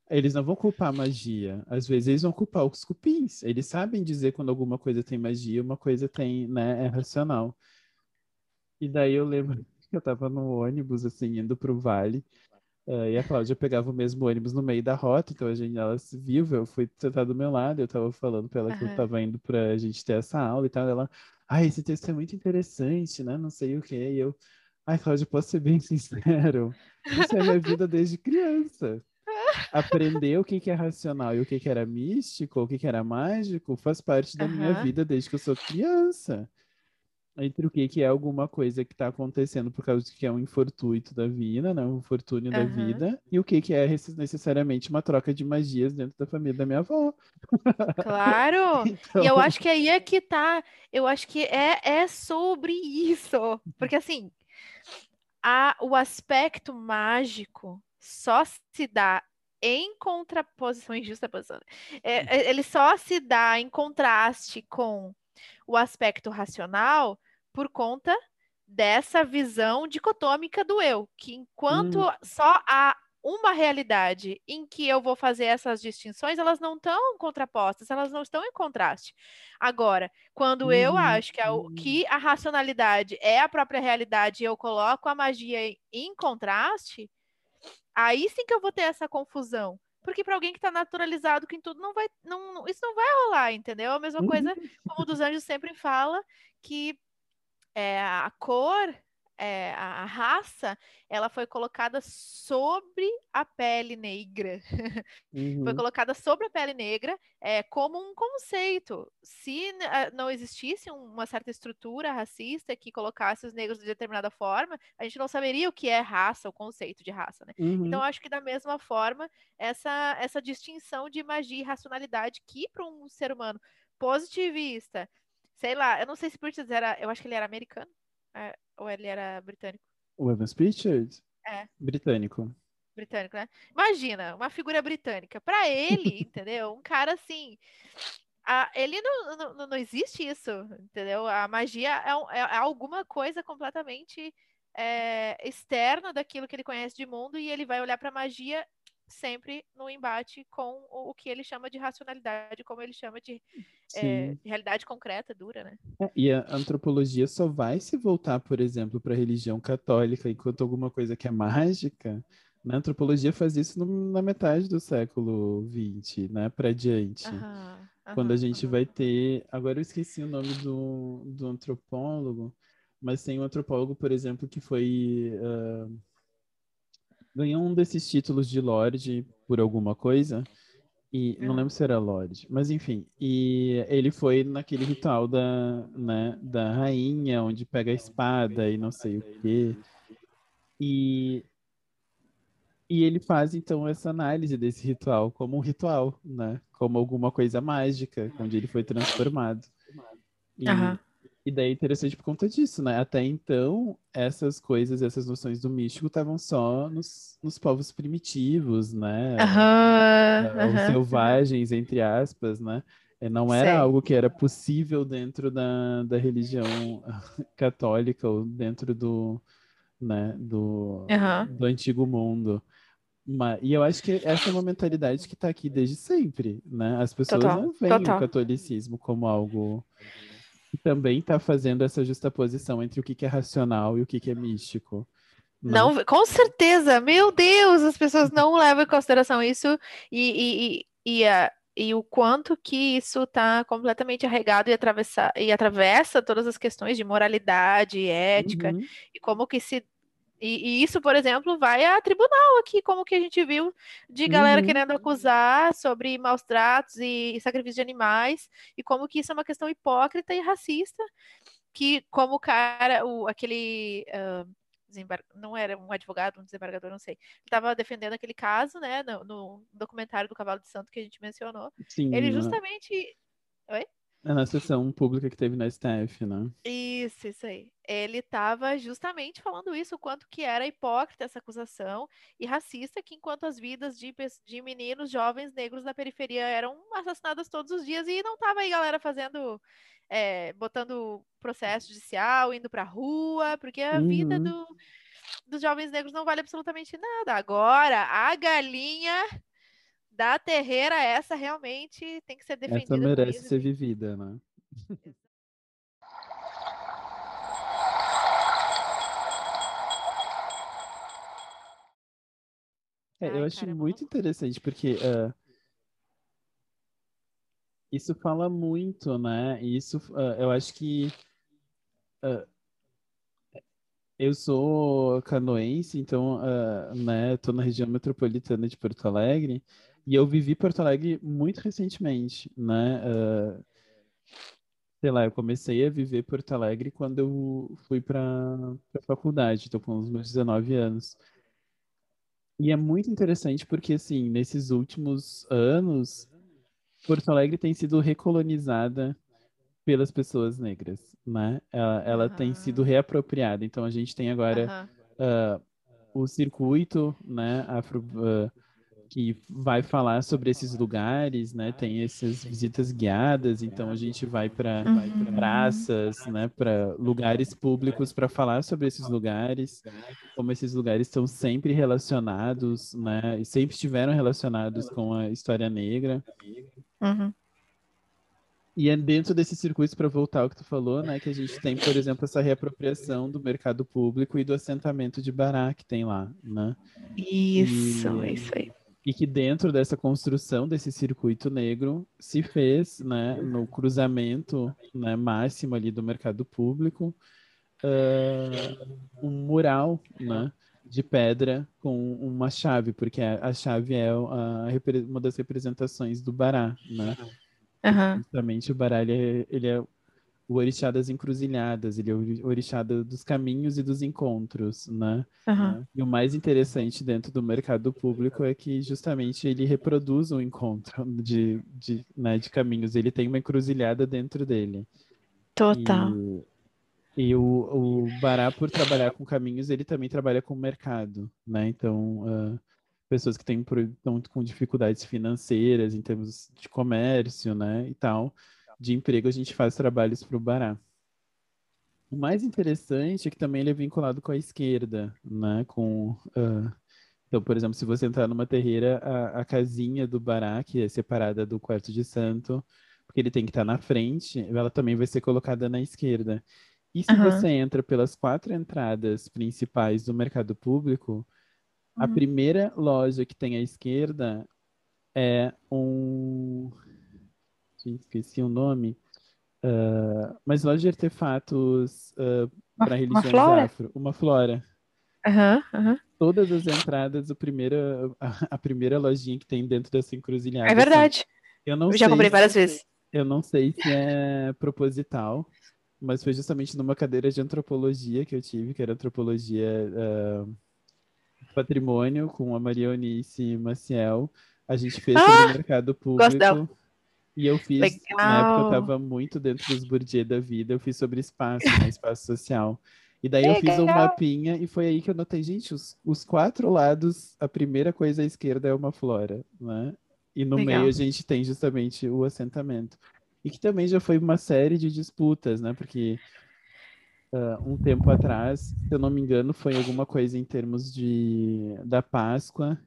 eles não vão culpar a magia. Às vezes eles vão culpar os cupins. Eles sabem dizer quando alguma coisa tem magia, uma coisa tem, né, é racional. E daí eu lembro *laughs* eu tava no ônibus, assim, indo pro vale. Uh, e a Cláudia pegava o mesmo ônibus no meio da rota, então a gente, ela se viu, eu fui sentar do meu lado, eu tava falando pra ela uhum. que eu tava indo pra gente ter essa aula e tal. Ela, ai, esse texto é muito interessante, né? Não sei o que. E eu, ai, Cláudia, posso ser bem *laughs* sincero? Isso é minha vida desde criança aprender o que, que é racional e o que, que era místico, o que, que era mágico, faz parte da uhum. minha vida desde que eu sou criança. Entre o que, que é alguma coisa que está acontecendo por causa de que é um infortuito da vida, né? um infortúnio uhum. da vida, e o que, que é necessariamente uma troca de magias dentro da família da minha avó. Claro! então... *laughs* E eu acho que aí é que tá. Eu acho que é, é sobre isso. Porque assim, a, o aspecto mágico só se dá em contraposição, em justaposição, é, hum. é, ele só se dá em contraste com o aspecto racional por conta dessa visão dicotômica do eu, que enquanto hum. só há uma realidade em que eu vou fazer essas distinções, elas não estão contrapostas, elas não estão em contraste. Agora, quando uhum. eu acho que a, que a racionalidade é a própria realidade e eu coloco a magia em contraste, Aí sim que eu vou ter essa confusão. Porque para alguém que está naturalizado que em tudo não vai, não, isso não vai rolar, entendeu? A mesma coisa uhum. como o dos anjos sempre fala que é, a cor é, a, raça, ela foi colocada sobre a pele negra. *laughs* Uhum. foi colocada sobre a pele negra é, como um conceito. Se eh, não existisse uma certa estrutura racista que colocasse os negros de determinada forma, a gente não saberia o que é raça, o conceito de raça, né? Uhum. Então, acho que da mesma forma, essa, essa distinção de magia e racionalidade que para um ser humano positivista, sei lá, eu não sei se por era, eu acho que ele era americano, é, ou ele era britânico? O Evans Pritchard? É. Britânico. Britânico, né? Imagina, uma figura britânica. Para ele, *laughs* entendeu? Um cara assim. A, ele não, não, não existe isso, entendeu? A magia é, é, é alguma coisa completamente é, externa daquilo que ele conhece de mundo e ele vai olhar para a magia sempre no embate com o, que ele chama de racionalidade, como ele chama de é, realidade concreta, dura, né? É, e a antropologia só vai se voltar, por exemplo, para a religião católica, enquanto alguma coisa que é mágica, na antropologia faz isso no, na metade do século XX, né, para diante. Quando a gente vai ter, agora eu esqueci o nome do, do antropólogo, mas tem um antropólogo, por exemplo, que foi uh, ganhou um desses títulos de Lorde por alguma coisa. E não lembro se era Lorde, mas enfim. E ele foi naquele ritual da, né, da rainha, onde pega a espada e não sei o quê. E E ele faz então essa análise desse ritual como um ritual, né? Como alguma coisa mágica, onde ele foi transformado. E, uhum. E daí é interessante por conta disso, né? Até então, essas coisas, essas noções do místico estavam só nos, nos povos primitivos, né? Uhum. Os selvagens, entre aspas, né? É, não era Sei. algo que era possível dentro da, da religião *laughs* católica ou dentro do, né, do, uhum. do antigo mundo. Mas, e eu acho que essa é uma mentalidade que está aqui desde sempre, né? As pessoas Total. não veem Total. o catolicismo como algo também está fazendo essa justaposição entre o que, que é racional e o que, que é místico. Né? Não, com certeza, meu Deus, as pessoas não levam em consideração isso e, e, e, e, a, e o quanto que isso está completamente arregado e, atravessa, e atravessa todas as questões de moralidade, ética, uhum. e como que se e, e, isso, por exemplo, vai a tribunal aqui, como que a gente viu de galera uhum. querendo acusar sobre maus tratos e, e, sacrifício de animais, e como que isso é uma questão hipócrita e racista, que como o cara, o, aquele uh, não era um advogado, um desembargador, não sei, estava defendendo aquele caso, né, no, no, documentário do Cavalo de Santo que a gente mencionou, Sim, ele justamente... Oi? É na sessão pública que teve na STF, né? Isso, isso aí. Ele estava justamente falando isso, o quanto que era hipócrita essa acusação e racista, que enquanto as vidas de, de meninos jovens negros na periferia eram assassinadas todos os dias e não tava aí galera fazendo, é, botando processo judicial, indo pra rua, porque a uhum. vida do, dos jovens negros não vale absolutamente nada. Agora, a galinha da terreira, essa realmente tem que ser defendida. Essa merece ser vivida, né? É, eu acho caramba. muito interessante, porque uh, isso fala muito, né? Isso, uh, eu acho que uh, eu sou canoense, então, né, tô na região metropolitana de Porto Alegre, e eu vivi Porto Alegre muito recentemente, né? Uh, sei lá, eu comecei a viver Porto Alegre quando eu fui para a faculdade, estou com os meus 19 anos. E é muito interessante porque, assim, nesses últimos anos, Porto Alegre tem sido recolonizada pelas pessoas negras, né? Ela, ela uhum. tem sido reapropriada. Então, a gente tem agora uhum. uh, o circuito, né, afro... Uh, que vai falar sobre esses lugares, né? Tem essas visitas guiadas, então a gente vai para uhum. praças, né? Para lugares públicos para falar sobre esses lugares, como esses lugares estão sempre relacionados, né? E sempre estiveram relacionados com a história negra. Uhum. E é dentro desse circuito, para voltar ao que tu falou, né, que a gente tem, por exemplo, essa reapropriação do mercado público e do assentamento de Bará que tem lá, né? Isso, e... é isso aí e que dentro dessa construção desse circuito negro se fez, né, no cruzamento né, máximo ali do mercado público, uh, um mural, né, de pedra com uma chave, porque a, chave é a, uma das representações do bará, né? Uhum. Justamente o bará ele é, ele é o orixá das encruzilhadas, ele é o orixá dos caminhos e dos encontros, né? Uhum. E o mais interessante dentro do mercado público é que justamente ele reproduz um encontro de, de, né, de caminhos, ele tem uma encruzilhada dentro dele. Total. E, e o, o Bará, por trabalhar com caminhos, ele também trabalha com mercado, né? Então, uh, pessoas que têm, estão com dificuldades financeiras em termos de comércio, né, e tal, de emprego, a gente faz trabalhos para o Bará. O mais interessante é que também ele é vinculado com a esquerda, né? Com, uh... então, por exemplo, se você entrar numa terreira, a, a, casinha do Bará, que é separada do quarto de santo, porque ele tem que estar na frente, ela também vai ser colocada na esquerda. E se uhum. você entra pelas quatro entradas principais do mercado público, uhum. a primeira loja que tem à esquerda é um esqueci o nome, uh, mas loja de artefatos uh, para religiões flora? afro, uma flora. Uhum, uhum. Todas as entradas, o primeiro, a, a, primeira lojinha que tem dentro dessa encruzilhada. É verdade. Assim, eu não eu já comprei várias se, vezes. Eu não sei se é proposital, mas foi justamente numa cadeira de antropologia que eu tive, que era antropologia uh, patrimônio com a Maria Eunice Maciel. A gente fez ah, sobre o mercado público. E eu fiz, Legal. na época eu estava muito dentro dos Bourdieu da vida, eu fiz sobre espaço, né, espaço social. E daí Legal. eu fiz um mapinha e foi aí que eu notei, gente, os, os quatro lados, a primeira coisa à esquerda é uma flora, né? E no Legal. meio a gente tem justamente o assentamento. E que também já foi uma série de disputas, né? Porque uh, um tempo atrás, se eu não me engano, foi alguma coisa em termos de da Páscoa.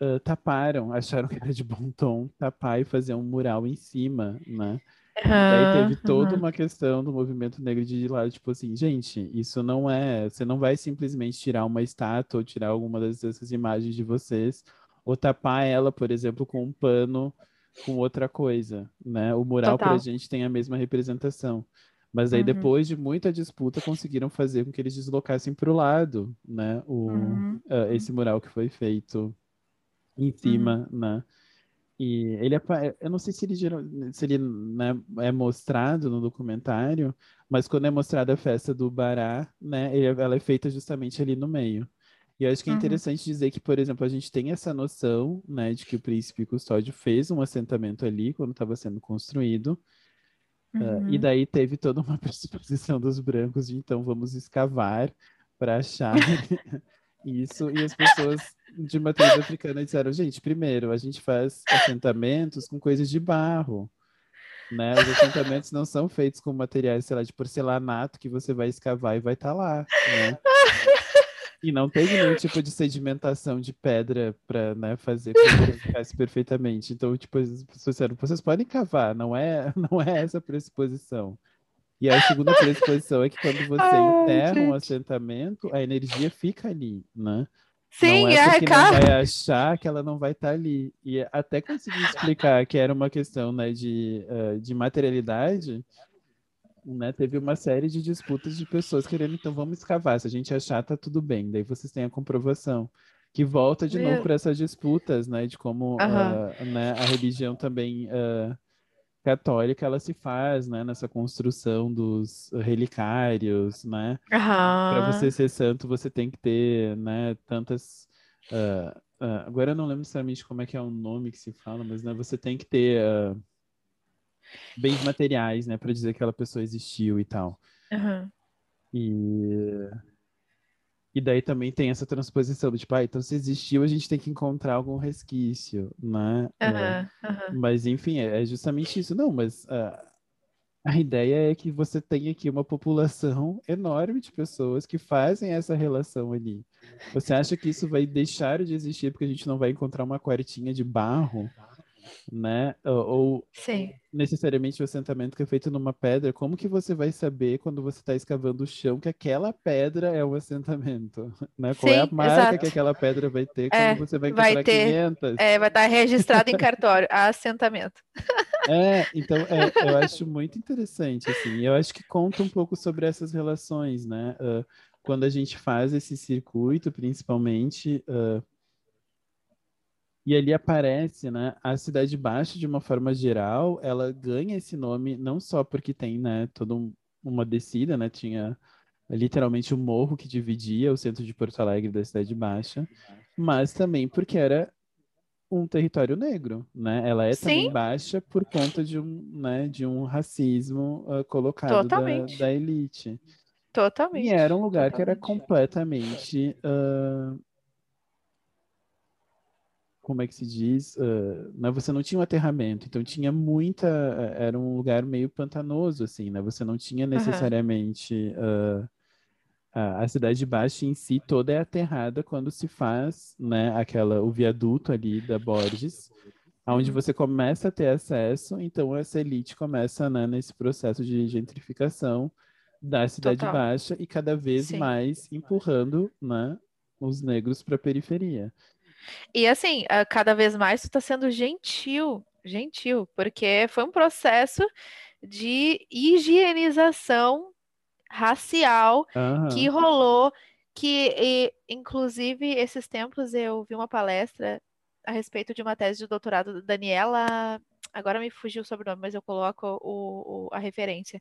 Uh, taparam, acharam que era de bom tom tapar e fazer um mural em cima, né? Uhum, Daí teve toda uhum. uma questão do movimento negro de lado, tipo assim, gente, isso não é. Você não vai simplesmente tirar uma estátua ou tirar alguma dessas imagens de vocês, ou tapar ela, por exemplo, com um pano com outra coisa, né? O mural para a gente tem a mesma representação. Mas aí, uhum. depois de muita disputa, conseguiram fazer com que eles deslocassem para o lado, né? O, uh, esse mural que foi feito em cima, uhum. né? E ele é, eu não sei se ele, se ele né, é mostrado no documentário, mas quando é mostrada a festa do Bará, né, ela é feita justamente ali no meio. E eu acho que é uhum. interessante dizer que, por exemplo, a gente tem essa noção, né, de que o príncipe Custódio fez um assentamento ali quando estava sendo construído. Uhum. Uh, e daí teve toda uma *laughs* predisposição dos brancos de então vamos escavar para achar *laughs* isso. E as pessoas de matriz africana disseram, gente, primeiro, a gente faz assentamentos com coisas de barro. Né? Os assentamentos não são feitos com materiais, sei lá, de porcelanato que você vai escavar e vai estar tá lá. Né? *laughs* E não teve nenhum tipo de sedimentação de pedra para né, fazer ficasse perfeitamente. Então, tipo, as pessoas disseram, vocês podem cavar, não é, *laughs* não é essa a pressuposição. E a segunda pressuposição é que quando você Ai, enterra gente. um assentamento, a energia fica ali, né? Sim, não é, é porque cara. não vai achar que ela não vai estar tá ali. E até conseguir explicar que era uma questão né, de, uh, de materialidade, né, teve uma série de disputas de pessoas querendo, então vamos escavar, se a gente achar, tá tudo bem. Daí vocês têm a comprovação. Que volta de Meu... novo para essas disputas, né, de como uh, né, a religião também uh, católica ela se faz, né, nessa construção dos relicários, né? Uhum. Para você ser santo, você tem que ter, né, tantas uh, agora eu não lembro necessariamente como é que é o nome que se fala, mas né, você tem que ter bens materiais, né, para dizer que aquela pessoa existiu e tal. Uhum. E e daí também tem essa transposição tipo, ah, então se existiu, a gente tem que encontrar algum resquício, né? Uhum, uhum. Mas enfim, é, é, justamente isso. Não, mas uh, a ideia é que você tem aqui uma população enorme de pessoas que fazem essa relação ali. Você acha que isso vai deixar de existir porque a gente não vai encontrar uma quartinha de barro? Né? Ou Sim. necessariamente o assentamento que é feito numa pedra, como que você vai saber quando você está escavando o chão que aquela pedra é um assentamento? *laughs* Né? Qual Sim, é a marca exato. que aquela pedra vai ter quando é, você vai encontrar vai ter, 500? É, vai estar registrado em cartório, assentamento. É, então é, eu acho muito interessante, assim, eu acho que conta um pouco sobre essas relações, né? Uh, quando a gente faz esse circuito, principalmente, uh, e ali aparece, né, a Cidade Baixa de uma forma geral, ela ganha esse nome não só porque tem, né, toda um, uma descida, né, tinha literalmente um morro que dividia o centro de Porto Alegre da Cidade Baixa, mas também porque era um território negro, né? Ela é Sim. também baixa por conta de um, né, de um racismo uh, colocado da, da, elite. Totalmente. E era um lugar Totalmente. que era completamente uh, como é que se diz, uh, né, você não tinha um aterramento, então tinha muita, era um lugar meio pantanoso, assim, né, você não tinha necessariamente, uh, a, a cidade baixa em si toda é aterrada quando se faz, né, aquela, o viaduto ali da Borges, onde uhum. você começa a ter acesso, então essa elite começa, né, nesse processo de gentrificação da cidade Total. baixa e cada vez Sim. mais empurrando, né, os negros para a periferia. E assim, cada vez mais tu está sendo gentil, gentil, porque foi um processo de higienização racial uhum. que rolou, que e, inclusive esses tempos eu vi uma palestra a respeito de uma tese de doutorado da Daniela agora me fugiu o sobrenome, mas eu coloco o, o, a referência,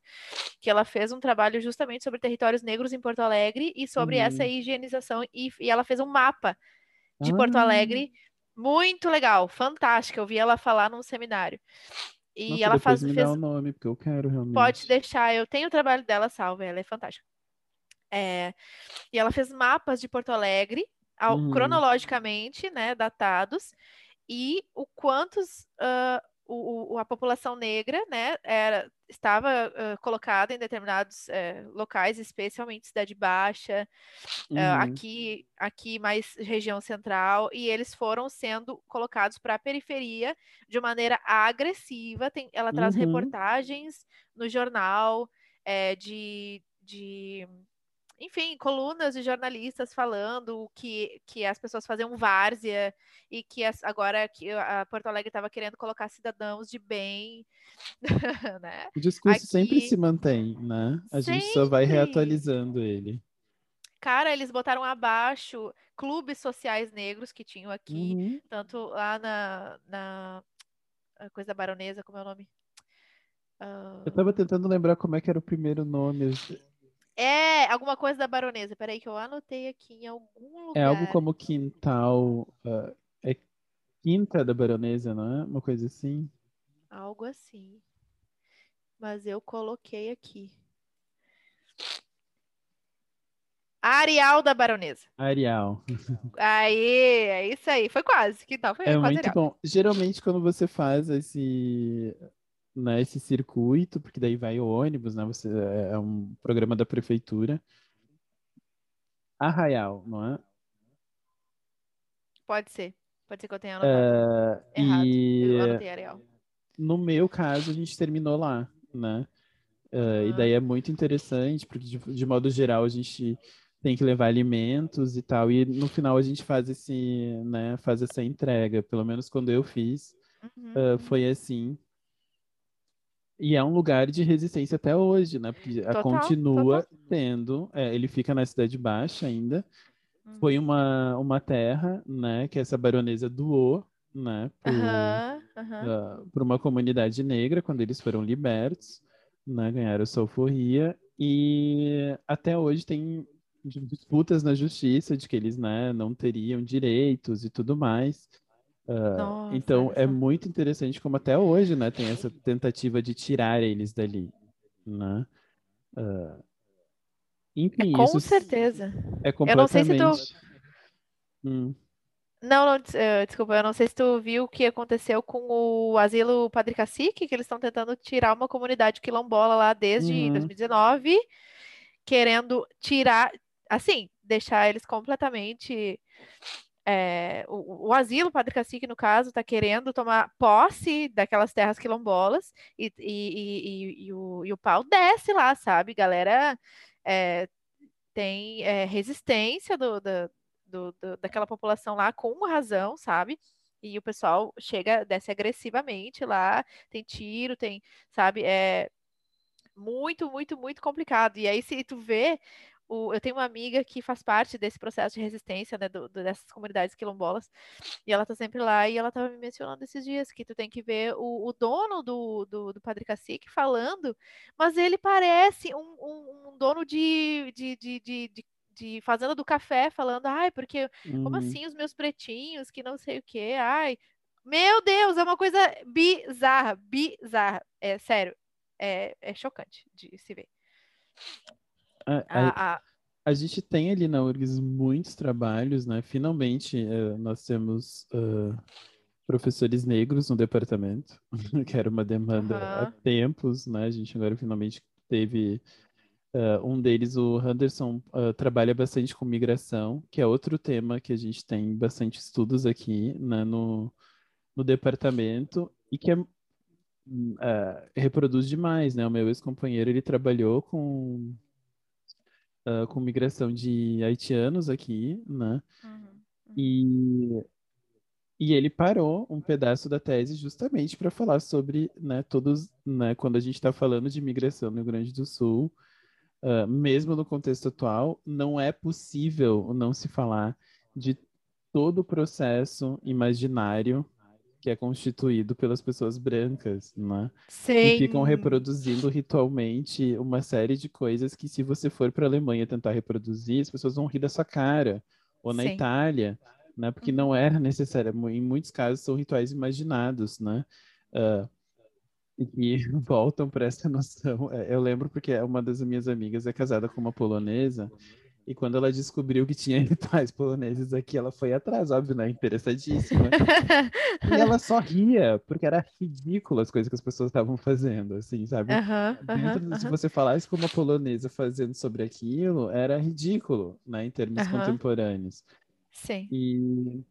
que ela fez um trabalho justamente sobre territórios negros em Porto Alegre e sobre uhum. essa higienização, e, e, ela fez um mapa de ah. Porto Alegre, muito legal, fantástico, eu vi ela falar num seminário. E Nossa, ela faz, me fez... dá o nome, porque eu quero realmente. Pode deixar, eu tenho o trabalho dela salvo, ela é fantástica. É... E ela fez mapas de Porto Alegre, ao, uhum. cronologicamente, né, datados, e o quantos uh, o, o, a população negra, né, era, estava uh, colocada em determinados uh, locais, especialmente cidade baixa, uhum. uh, aqui, aqui mais região central, e eles foram sendo colocados para a periferia de maneira agressiva. Tem, ela traz uhum. reportagens no jornal é, de, de enfim, colunas de jornalistas falando que, que as pessoas faziam várzea e que as, agora que a Porto Alegre estava querendo colocar cidadãos de bem. *laughs* né? O discurso Aqui... sempre se mantém, né? A sempre. gente só vai reatualizando ele. Cara, eles botaram abaixo clubes sociais negros que tinham aqui, uhum. tanto lá na, na coisa da baronesa, como é o nome? Uh... Eu tava tentando lembrar como é que era o primeiro nome. É, alguma coisa da baronesa. Peraí que eu anotei aqui em algum lugar. É algo como quintal. Uh, é quinta da baronesa, não é? Uma coisa assim. Algo assim. Mas eu coloquei aqui. Arial da Baronesa. Arial. Aí, é isso aí. Foi quase. Que tal? Foi é quase muito bom. Geralmente, quando você faz esse, né, esse circuito, porque daí vai o ônibus, né? Você, é, é um programa da prefeitura. Arraial, não é? Pode ser. Pode ser que eu tenha anotado. Uh, Errado. E... Eu anotei. No meu caso, a gente terminou lá, né? Uh. E daí é muito interessante, porque de, de, modo geral a gente tem que levar alimentos e tal, e no final a gente faz esse, né, faz essa entrega. Pelo menos quando eu fiz, uhum. uh, foi assim. E é um lugar de resistência até hoje, né? Porque total, continua total. tendo. É, ele fica na Cidade Baixa ainda. Uhum. Foi uma, uma terra, né? Que essa baronesa doou, né? Para uhum, uh, uma comunidade negra quando eles foram libertos, né? Ganharam sua alforria. E até hoje tem disputas na justiça de que eles, né? Não teriam direitos e tudo mais. Uh, Nossa, então é muito interessante como até hoje, né, tem essa tentativa de tirar eles dali, né? Uh, enfim, é, com isso certeza. É completamente. Eu não sei se tu. Hum. Não, não, uh, desculpa, eu não sei se tu viu o que aconteceu com o asilo Padre Cacique, que eles estão tentando tirar uma comunidade quilombola lá desde uhum. 2019, querendo tirar, assim, deixar eles completamente é, o, o, asilo Padre Cacique, no caso, está querendo tomar posse daquelas terras quilombolas e, e, e, e, o, o pau desce lá, sabe? Galera é, tem é, resistência do, do, do, daquela população lá com razão, sabe? E o pessoal chega, desce agressivamente lá, tem tiro, tem, sabe? É muito, muito, muito complicado. E aí, se tu vê o, eu tenho uma amiga que faz parte desse processo de resistência, né, do, do, dessas comunidades quilombolas, e ela tá sempre lá, e ela tava me mencionando esses dias que tu tem que ver o, o dono do, do, do, Padre Cacique falando, mas ele parece um, um, um dono de, de, de, de, de fazenda do café falando, ai, porque uhum. como assim os meus pretinhos, que não sei o que, ai, meu Deus, é uma coisa bizarra, bizarra, é sério, é, é chocante de se ver. A, a, a, a gente tem ali na URGS muitos trabalhos, né? Finalmente uh, nós temos uh, professores negros no departamento, *laughs* que era uma demanda uhum. há tempos, né? A gente agora finalmente teve uh, um deles, o Henderson, trabalha bastante com migração, que é outro tema que a gente tem bastante estudos aqui né, no, no departamento e que é Uh, reproduz demais, né? O meu ex-companheiro, ele trabalhou com uh, com migração de haitianos aqui, né? Uhum. E, e ele parou um pedaço da tese justamente para falar sobre, né, todos, né, quando a gente está falando de migração no Rio Grande do Sul, uh, mesmo no contexto atual, não é possível não se falar de todo o processo imaginário que é constituído pelas pessoas brancas, né? Sim. E ficam reproduzindo ritualmente uma série de coisas que, se você for para a Alemanha tentar reproduzir, as pessoas vão rir da sua cara. Ou na Sim. Itália, né? Porque não era é necessário. Em muitos casos são rituais imaginados, né? Uh, e *laughs* voltam para essa noção. É, eu lembro porque uma das minhas amigas é casada com uma polonesa e quando ela descobriu que tinha rituais *laughs* poloneses aqui, ela foi atrás, óbvio, né? Interessadíssima. e ela *laughs* só ria, porque era ridículo as coisas que as pessoas estavam fazendo, assim, sabe? Dentro, Se você falasse com uma polonesa fazendo sobre aquilo, era ridículo, né? Em termos contemporâneos. Sim. E...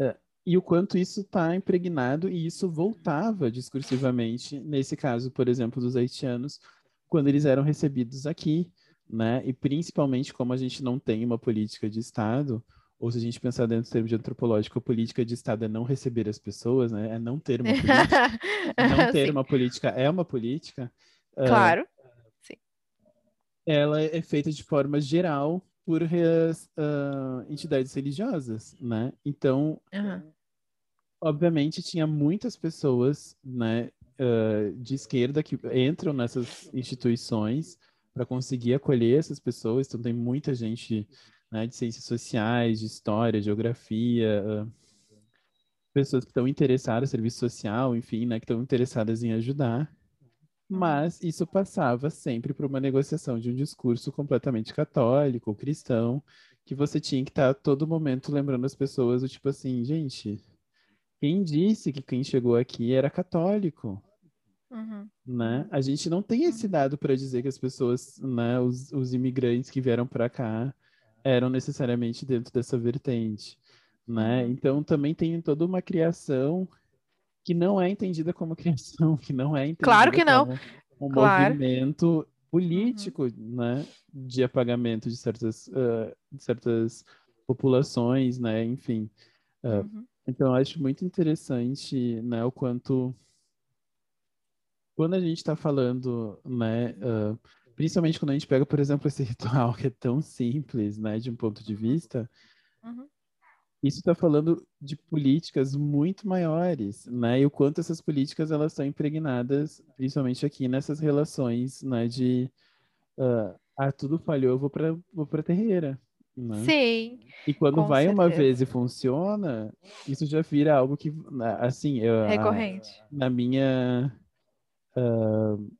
É, e o quanto isso está impregnado, e isso voltava discursivamente, nesse caso, por exemplo, dos haitianos, quando eles eram recebidos aqui né? E principalmente como a gente não tem uma política de Estado, ou se a gente pensar dentro do termo de antropológico, a política de Estado é não receber as pessoas, né? É não ter uma política. *laughs* não ter Sim. uma política é uma política. Ah, claro. Uh, Sim. Ela é feita de forma geral por uh, entidades religiosas, né? Então, uhum. obviamente, tinha muitas pessoas, né, uh, de esquerda que entram nessas instituições para conseguir acolher essas pessoas. Então, tem muita gente né, de ciências sociais, de história, geografia, uh, pessoas que estão interessadas, serviço social, enfim, né, que estão interessadas em ajudar. Mas isso passava sempre por uma negociação de um discurso completamente católico, cristão, que você tinha que estar tá, a todo momento lembrando as pessoas, do tipo assim, gente, quem disse que quem chegou aqui era católico? Uhum. Né? A gente não tem esse dado para dizer que as pessoas, né, os, os imigrantes que vieram para cá, eram necessariamente dentro dessa vertente. Né? Uhum. Então também tem toda uma criação que não é entendida como criação, que não é entendida claro que não. um claro. movimento político, uhum. né, de apagamento de certas, uh, de certas populações, né, enfim. Uh, uhum. Então, eu acho muito interessante, né, o quanto quando a gente está falando, né, uh, principalmente quando a gente pega, por exemplo, esse *laughs* ritual que é tão simples, né, de um ponto de vista, uhum. isso está falando de políticas muito maiores, né, e o quanto essas políticas elas estão impregnadas, principalmente aqui nessas relações, né, de uh, ah, tudo falhou, eu vou para vou para terreira. Né? Sim. E quando vai certeza. uma vez e funciona, isso já vira algo que, né, assim, eu, recorrente. A, na minha uh,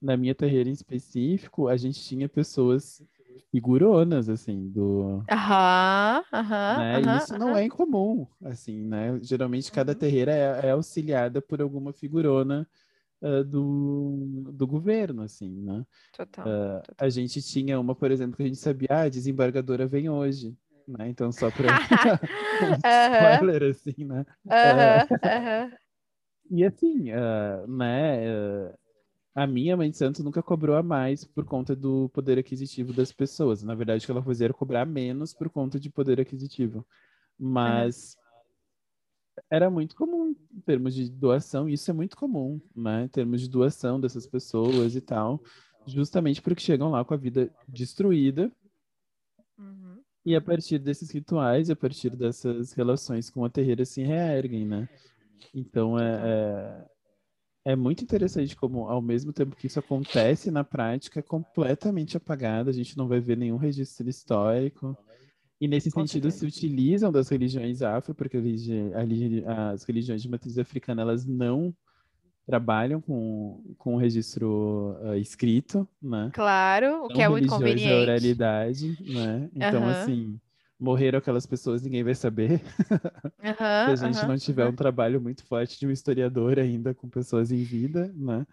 na minha terreira em específico, a gente tinha pessoas figuronas, assim, do... Aham, aham, né? Isso não é incomum, assim, né? Geralmente cada uhum. terreira é, é, auxiliada por alguma figurona uh, do, do governo, assim, né? Total, uh, total, A gente tinha uma, por exemplo, que a gente sabia, ah, a desembargadora vem hoje, né? Então, só para *laughs* *laughs* um spoiler, assim, né? Aham, e assim, uh, né, uh, a minha mãe de santo nunca cobrou a mais por conta do poder aquisitivo das pessoas. Na verdade, o que ela fazia era cobrar menos por conta de poder aquisitivo. Mas uhum. era muito comum em termos de doação, isso é muito comum, né, em termos de doação dessas pessoas e tal, justamente porque chegam lá com a vida destruída. Uhum. E a partir desses rituais, a partir dessas relações com a terreira se reerguem, né? Então é, é, é, muito interessante como, ao mesmo tempo que isso acontece na prática, é completamente apagado, a gente não vai ver nenhum registro histórico. E nesse Com sentido certeza. se utilizam das religiões afro, porque as religiões de matriz africana elas não trabalham com, com o registro uh, escrito, né? Claro, o que é muito conveniente. a oralidade, né? Então, uhum. assim, morreram aquelas pessoas, ninguém vai saber. Uhum, *laughs* Se a gente uhum, não tiver uhum. um trabalho muito forte de um historiador ainda com pessoas em vida, né?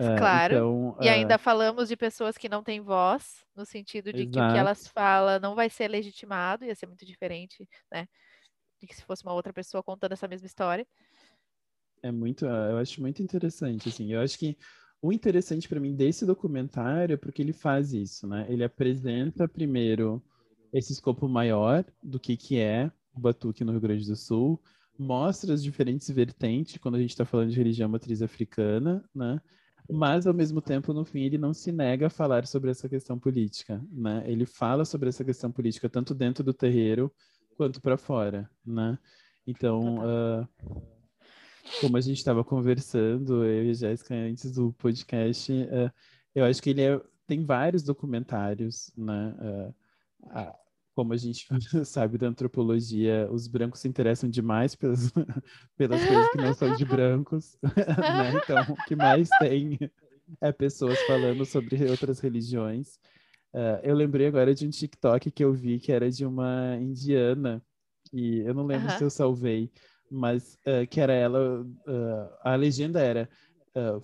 Uh, claro. Então, e uh... ainda falamos de pessoas que não têm voz, no sentido de Exato. que o que elas falam não vai ser legitimado, ia ser muito diferente, né? De que se fosse uma outra pessoa contando essa mesma história. É muito, eu acho muito interessante, assim. Eu acho que o interessante para mim desse documentário é porque ele faz isso, né? Ele apresenta primeiro esse escopo maior do que, que é o batuque no Rio Grande do Sul, mostra as diferentes vertentes quando a gente está falando de religião matriz africana, né? Mas, ao mesmo tempo, no fim, ele não se nega a falar sobre essa questão política, né? Ele fala sobre essa questão política tanto dentro do terreiro quanto para fora, né? Então, uh, como a gente estava conversando, eu e a Jéssica antes do podcast, uh, eu acho que ele é, tem vários documentários, né? Uh, como a gente *laughs* sabe da antropologia, os brancos se interessam demais pelas, *laughs* pelas coisas que não são de brancos, *laughs* né? Então, o que mais tem é pessoas falando sobre outras religiões. Uh, eu lembrei agora de um TikTok que eu vi que era de uma indiana, e eu não lembro se eu salvei, mas uh, que era ela, uh, a legenda era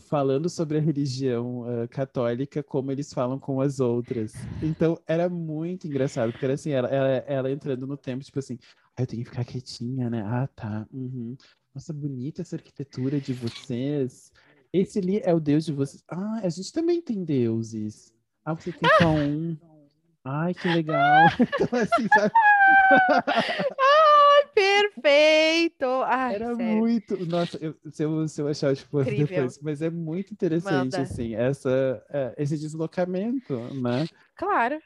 Falando sobre a religião uh, católica, como eles falam com as outras. Então, era muito engraçado, porque era assim, ela, ela, ela entrando no tempo, tipo assim, ah, eu tenho que ficar quietinha, né? Ah, tá. Uhum. Nossa, bonita essa arquitetura de vocês. Esse ali é o Deus de vocês. Ah, a gente também tem deuses. Ah, você tem só um. Ai, que legal. *laughs* então, assim, sabe? *laughs* perfeito! Ai, Era sério. muito. Nossa, eu, se, eu, se eu achar tipo, *laughs* depois, mas é muito interessante, Manda. assim, essa, é, esse deslocamento, né? Claro.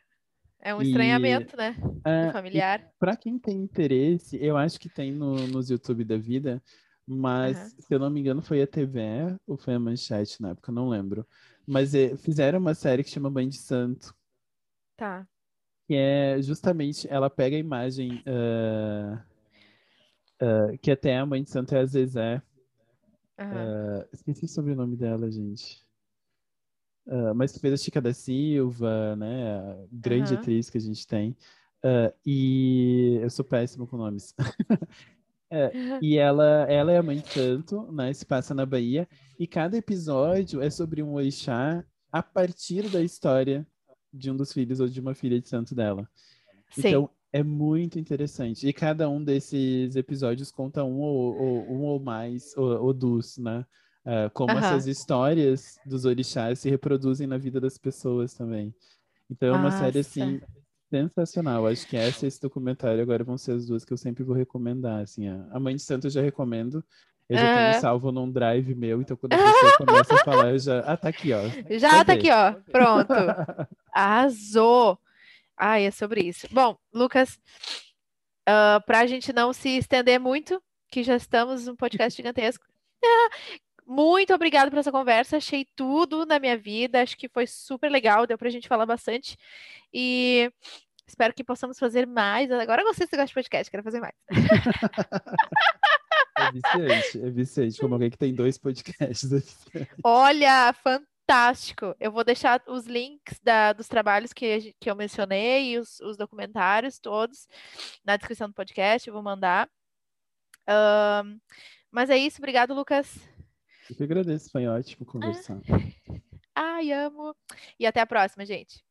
É um estranhamento, e, né? É, familiar. Para quem tem interesse, eu acho que tem no, nos YouTube da vida, mas uhum. se eu não me engano foi a TV ou foi a Manchete na época, não lembro. Mas é, fizeram uma série que chama Mãe de Santo. Tá. Que é justamente, ela pega a imagem uh, Uh, que até a mãe de santo é a Zezé. Uhum. Uh, esqueci o sobrenome dela, gente. Uh, mas que fez a Chica da Silva, né? A grande uhum. atriz que a gente tem. e eu sou péssimo com nomes. *laughs* e *laughs* ela, ela é a mãe de santo, né? Se passa na Bahia. E cada episódio é sobre um orixá a partir da história de um dos filhos ou de uma filha de santo dela. Sim. Então, é muito interessante. E cada um desses episódios conta um ou, ou um ou mais, ou, ou dos, né? Uh, como essas histórias dos orixás se reproduzem na vida das pessoas também. Então é uma Nossa. série, assim, sensacional. Acho que essa e esse documentário agora vão ser as duas que eu sempre vou recomendar, assim. A Mãe de Santo eu já recomendo. Eu já tenho salvo num drive meu, então quando a *laughs* pessoa começa a falar, eu já... Ah, tá aqui, ó. Já tá aqui, ó. Pronto. *laughs* Arrasou. Ah, é sobre isso. Bom, Lucas, uh, ah, para a gente não se estender muito, que já estamos num podcast gigantesco. *laughs* muito obrigada por essa conversa. Achei tudo na minha vida. Acho que foi super legal. Deu para a gente falar bastante. E espero que possamos fazer mais. Agora eu gostei desse negócio de podcast, quero fazer mais. *laughs* É viciante, é viciante. Como alguém que tem dois podcasts. Olha, fantástico fantástico. Eu vou deixar os links da, dos trabalhos que, que eu mencionei, os, os documentários todos na descrição do podcast, eu vou mandar. Um, mas é isso, obrigado, Lucas. Eu que agradeço, foi ótimo conversar. *laughs* Ai, amo. E até a próxima, gente.